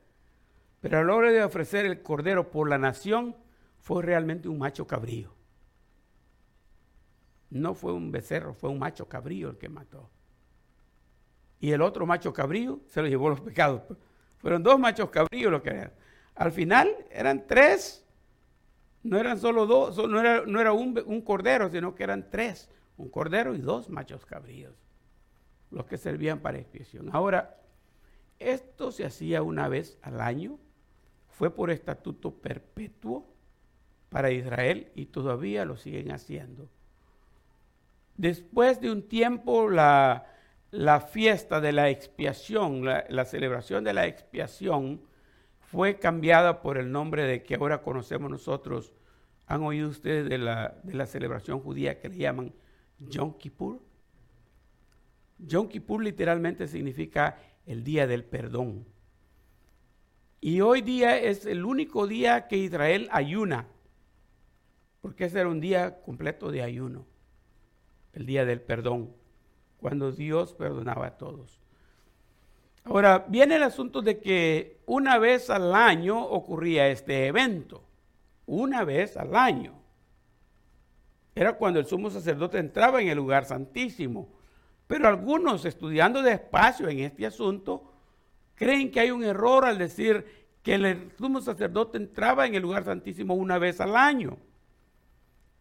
Pero a la hora de ofrecer el cordero por la nación, fue realmente un macho cabrío. No fue un becerro, fue un macho cabrío el que mató. Y el otro macho cabrío se lo llevó los pecados. Fueron dos machos cabríos los que eran. Al final eran tres. No eran solo dos, no era, no era un, un, cordero, sino que eran tres. Un cordero y dos machos cabríos. Los que servían para expiación. Ahora, esto se hacía una vez al año. Fue por estatuto perpetuo para Israel y todavía lo siguen haciendo. Después de un tiempo, la, fiesta de la expiación, la, celebración de la expiación, fue cambiada por el nombre de que ahora conocemos nosotros. ¿Han oído ustedes de la, de la celebración judía que le llaman Yom Kippur? Yom Kippur literalmente significa el día del perdón. Y hoy día es el único día que Israel ayuna porque ese era un día completo de ayuno, el día del perdón, cuando Dios perdonaba a todos. Ahora, viene el asunto de que una vez al año ocurría este evento, una vez al año. Era cuando el sumo sacerdote entraba en el lugar santísimo. Pero algunos, estudiando despacio en este asunto, creen que hay un error al decir que el sumo sacerdote entraba en el lugar santísimo una vez al año.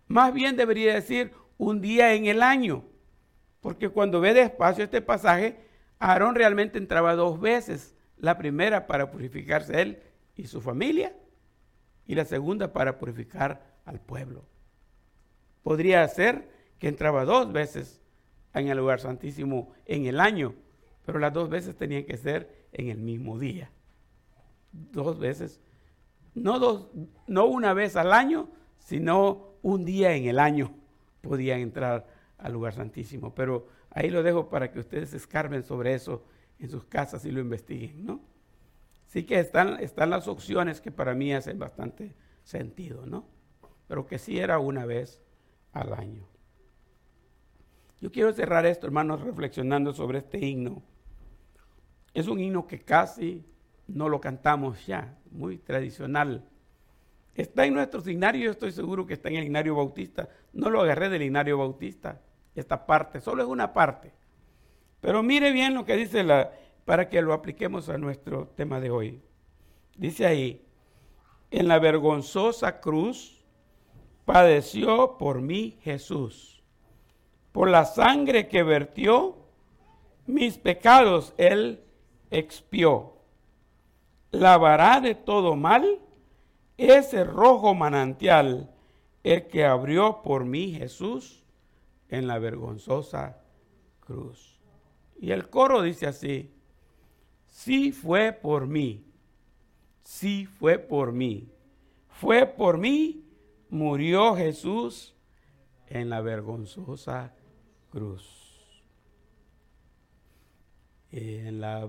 Más bien debería decir un día en el año, porque cuando ve despacio este pasaje, Aarón realmente entraba dos veces. La primera para purificarse él y su familia, y la segunda para purificar al pueblo. Podría ser que entraba dos veces en el lugar santísimo en el año, pero las dos veces tenían que ser en el mismo día. Dos veces, no, dos, no una vez al año, sino un día en el año podían entrar al lugar santísimo. Pero ahí lo dejo para que ustedes escarben sobre eso en sus casas y lo investiguen, ¿no? Sí que están, están las opciones que para mí hacen bastante sentido, ¿no? Pero que sí era una vez al año. Yo quiero cerrar esto, hermanos, reflexionando sobre este himno. Es un himno que casi no lo cantamos ya, muy tradicional Está en nuestro signario, yo estoy seguro que está en el signario bautista. No lo agarré del signario bautista, esta parte, solo es una parte. Pero mire bien lo que dice la, para que lo apliquemos a nuestro tema de hoy. Dice ahí, en la vergonzosa cruz padeció por mí Jesús. Por la sangre que vertió, mis pecados él expió. Lavará de todo mal ese rojo manantial, el que abrió por mí Jesús en la vergonzosa cruz. Y el coro dice así, sí fue por mí, sí fue por mí, fue por mí, murió Jesús en la vergonzosa cruz. En la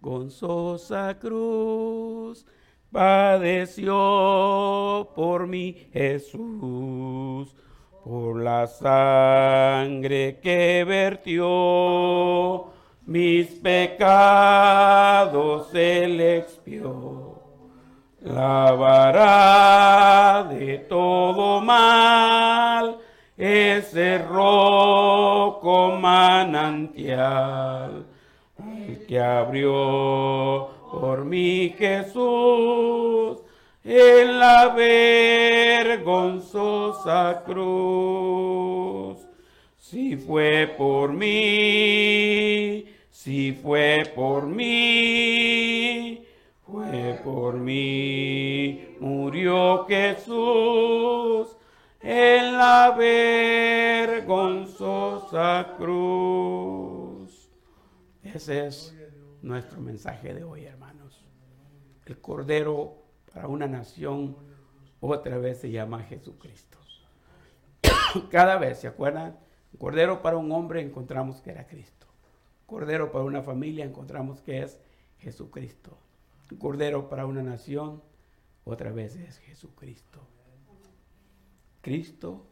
vergonzosa cruz padeció por mí Jesús, por la sangre que vertió, mis pecados él expió. Lavará de todo mal ese roco manantial, el que abrió por mí Jesús en la vergonzosa cruz. Si fue por mí, si fue por mí, fue por mí, murió Jesús en la vergonzosa cruz. Ese es nuestro mensaje de hoy, hermanos. El Cordero para una nación otra vez se llama Jesucristo. Cada vez, ¿se acuerdan? Cordero para un hombre encontramos que era Cristo. Cordero para una familia encontramos que es Jesucristo. Cordero para una nación otra vez es Jesucristo. Cristo,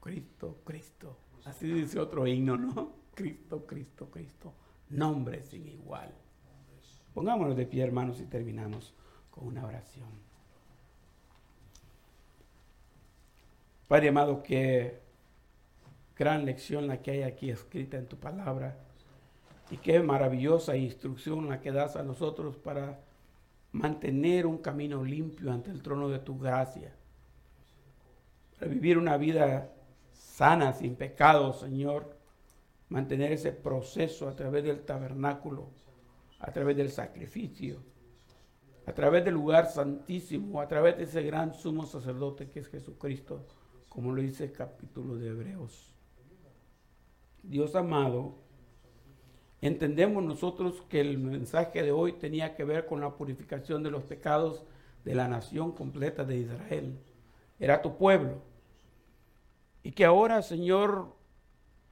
Cristo, Cristo. Así dice otro himno, ¿no? Cristo, Cristo, Cristo. Nombre sin igual. Pongámonos de pie, hermanos, y terminamos con una oración. Padre amado, qué gran lección la que hay aquí escrita en tu palabra y qué maravillosa instrucción la que das a nosotros para mantener un camino limpio ante el trono de tu gracia, para vivir una vida sana, sin pecado, Señor, mantener ese proceso a través del tabernáculo a través del sacrificio, a través del lugar santísimo, a través de ese gran sumo sacerdote que es Jesucristo, como lo dice el capítulo de Hebreos. Dios amado, entendemos nosotros que el mensaje de hoy tenía que ver con la purificación de los pecados de la nación completa de Israel. Era tu pueblo. Y que ahora, Señor,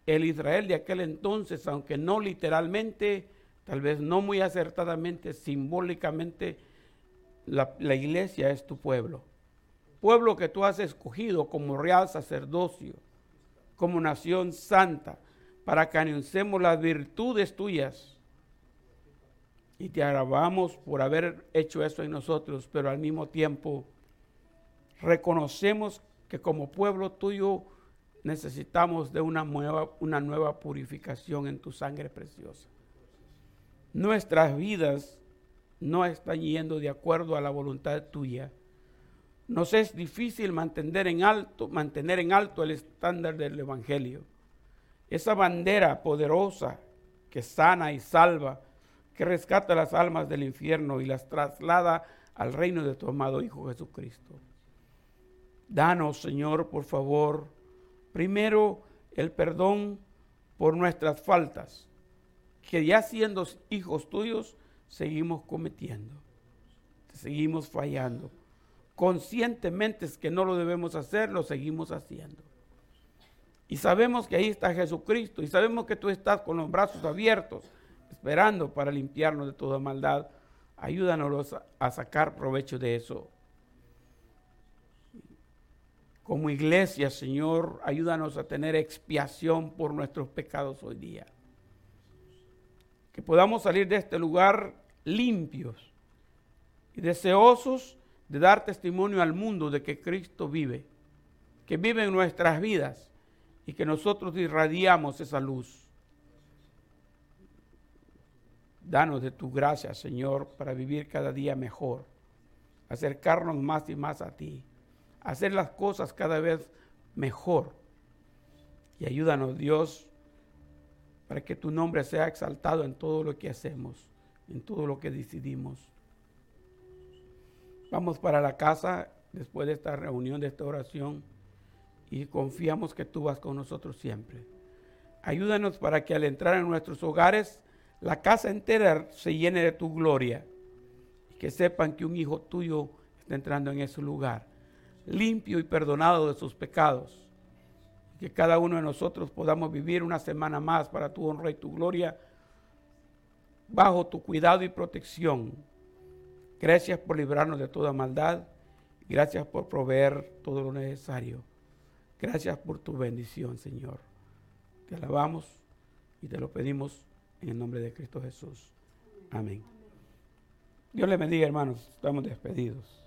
el Israel de aquel entonces, aunque no literalmente, tal vez no muy acertadamente, simbólicamente, la, iglesia es tu pueblo. Pueblo que tú has escogido como real sacerdocio, como nación santa, para que anunciemos las virtudes tuyas. Y te alabamos por haber hecho eso en nosotros, pero al mismo tiempo reconocemos que como pueblo tuyo necesitamos de una nueva, una nueva purificación en tu sangre preciosa nuestras vidas no están yendo de acuerdo a la voluntad tuya. Nos es difícil mantener en alto, mantener en alto el estándar del Evangelio. Esa bandera poderosa que sana y salva, que rescata las almas del infierno y las traslada al reino de tu amado Hijo Jesucristo. Danos, Señor, por favor, primero el perdón por nuestras faltas que ya siendo hijos tuyos, seguimos cometiendo, seguimos fallando. Conscientemente es que no lo debemos hacer, lo seguimos haciendo. Y sabemos que ahí está Jesucristo y sabemos que tú estás con los brazos abiertos, esperando para limpiarnos de toda maldad. Ayúdanos a sacar provecho de eso. Como iglesia, Señor, ayúdanos a tener expiación por nuestros pecados hoy día que podamos salir de este lugar limpios y deseosos de dar testimonio al mundo de que Cristo vive, que vive en nuestras vidas y que nosotros irradiamos esa luz. Danos de tu gracia, Señor, para vivir cada día mejor, acercarnos más y más a ti, hacer las cosas cada vez mejor, Y ayúdanos, Dios, para que tu nombre sea exaltado en todo lo que hacemos, en todo lo que decidimos. Vamos para la casa después de esta reunión, de esta oración, y confiamos que tú vas con nosotros siempre. Ayúdanos para que al entrar en nuestros hogares, la casa entera se llene de tu gloria y que sepan que un hijo tuyo está entrando en ese lugar, limpio y perdonado de sus pecados. Que cada uno de nosotros podamos vivir una semana más para tu honra y tu gloria bajo tu cuidado y protección. Gracias por librarnos de toda maldad. Gracias por proveer todo lo necesario. Gracias por tu bendición, Señor. Te alabamos y te lo pedimos en el nombre de Cristo Jesús. Amén. Dios le bendiga, hermanos. Estamos despedidos.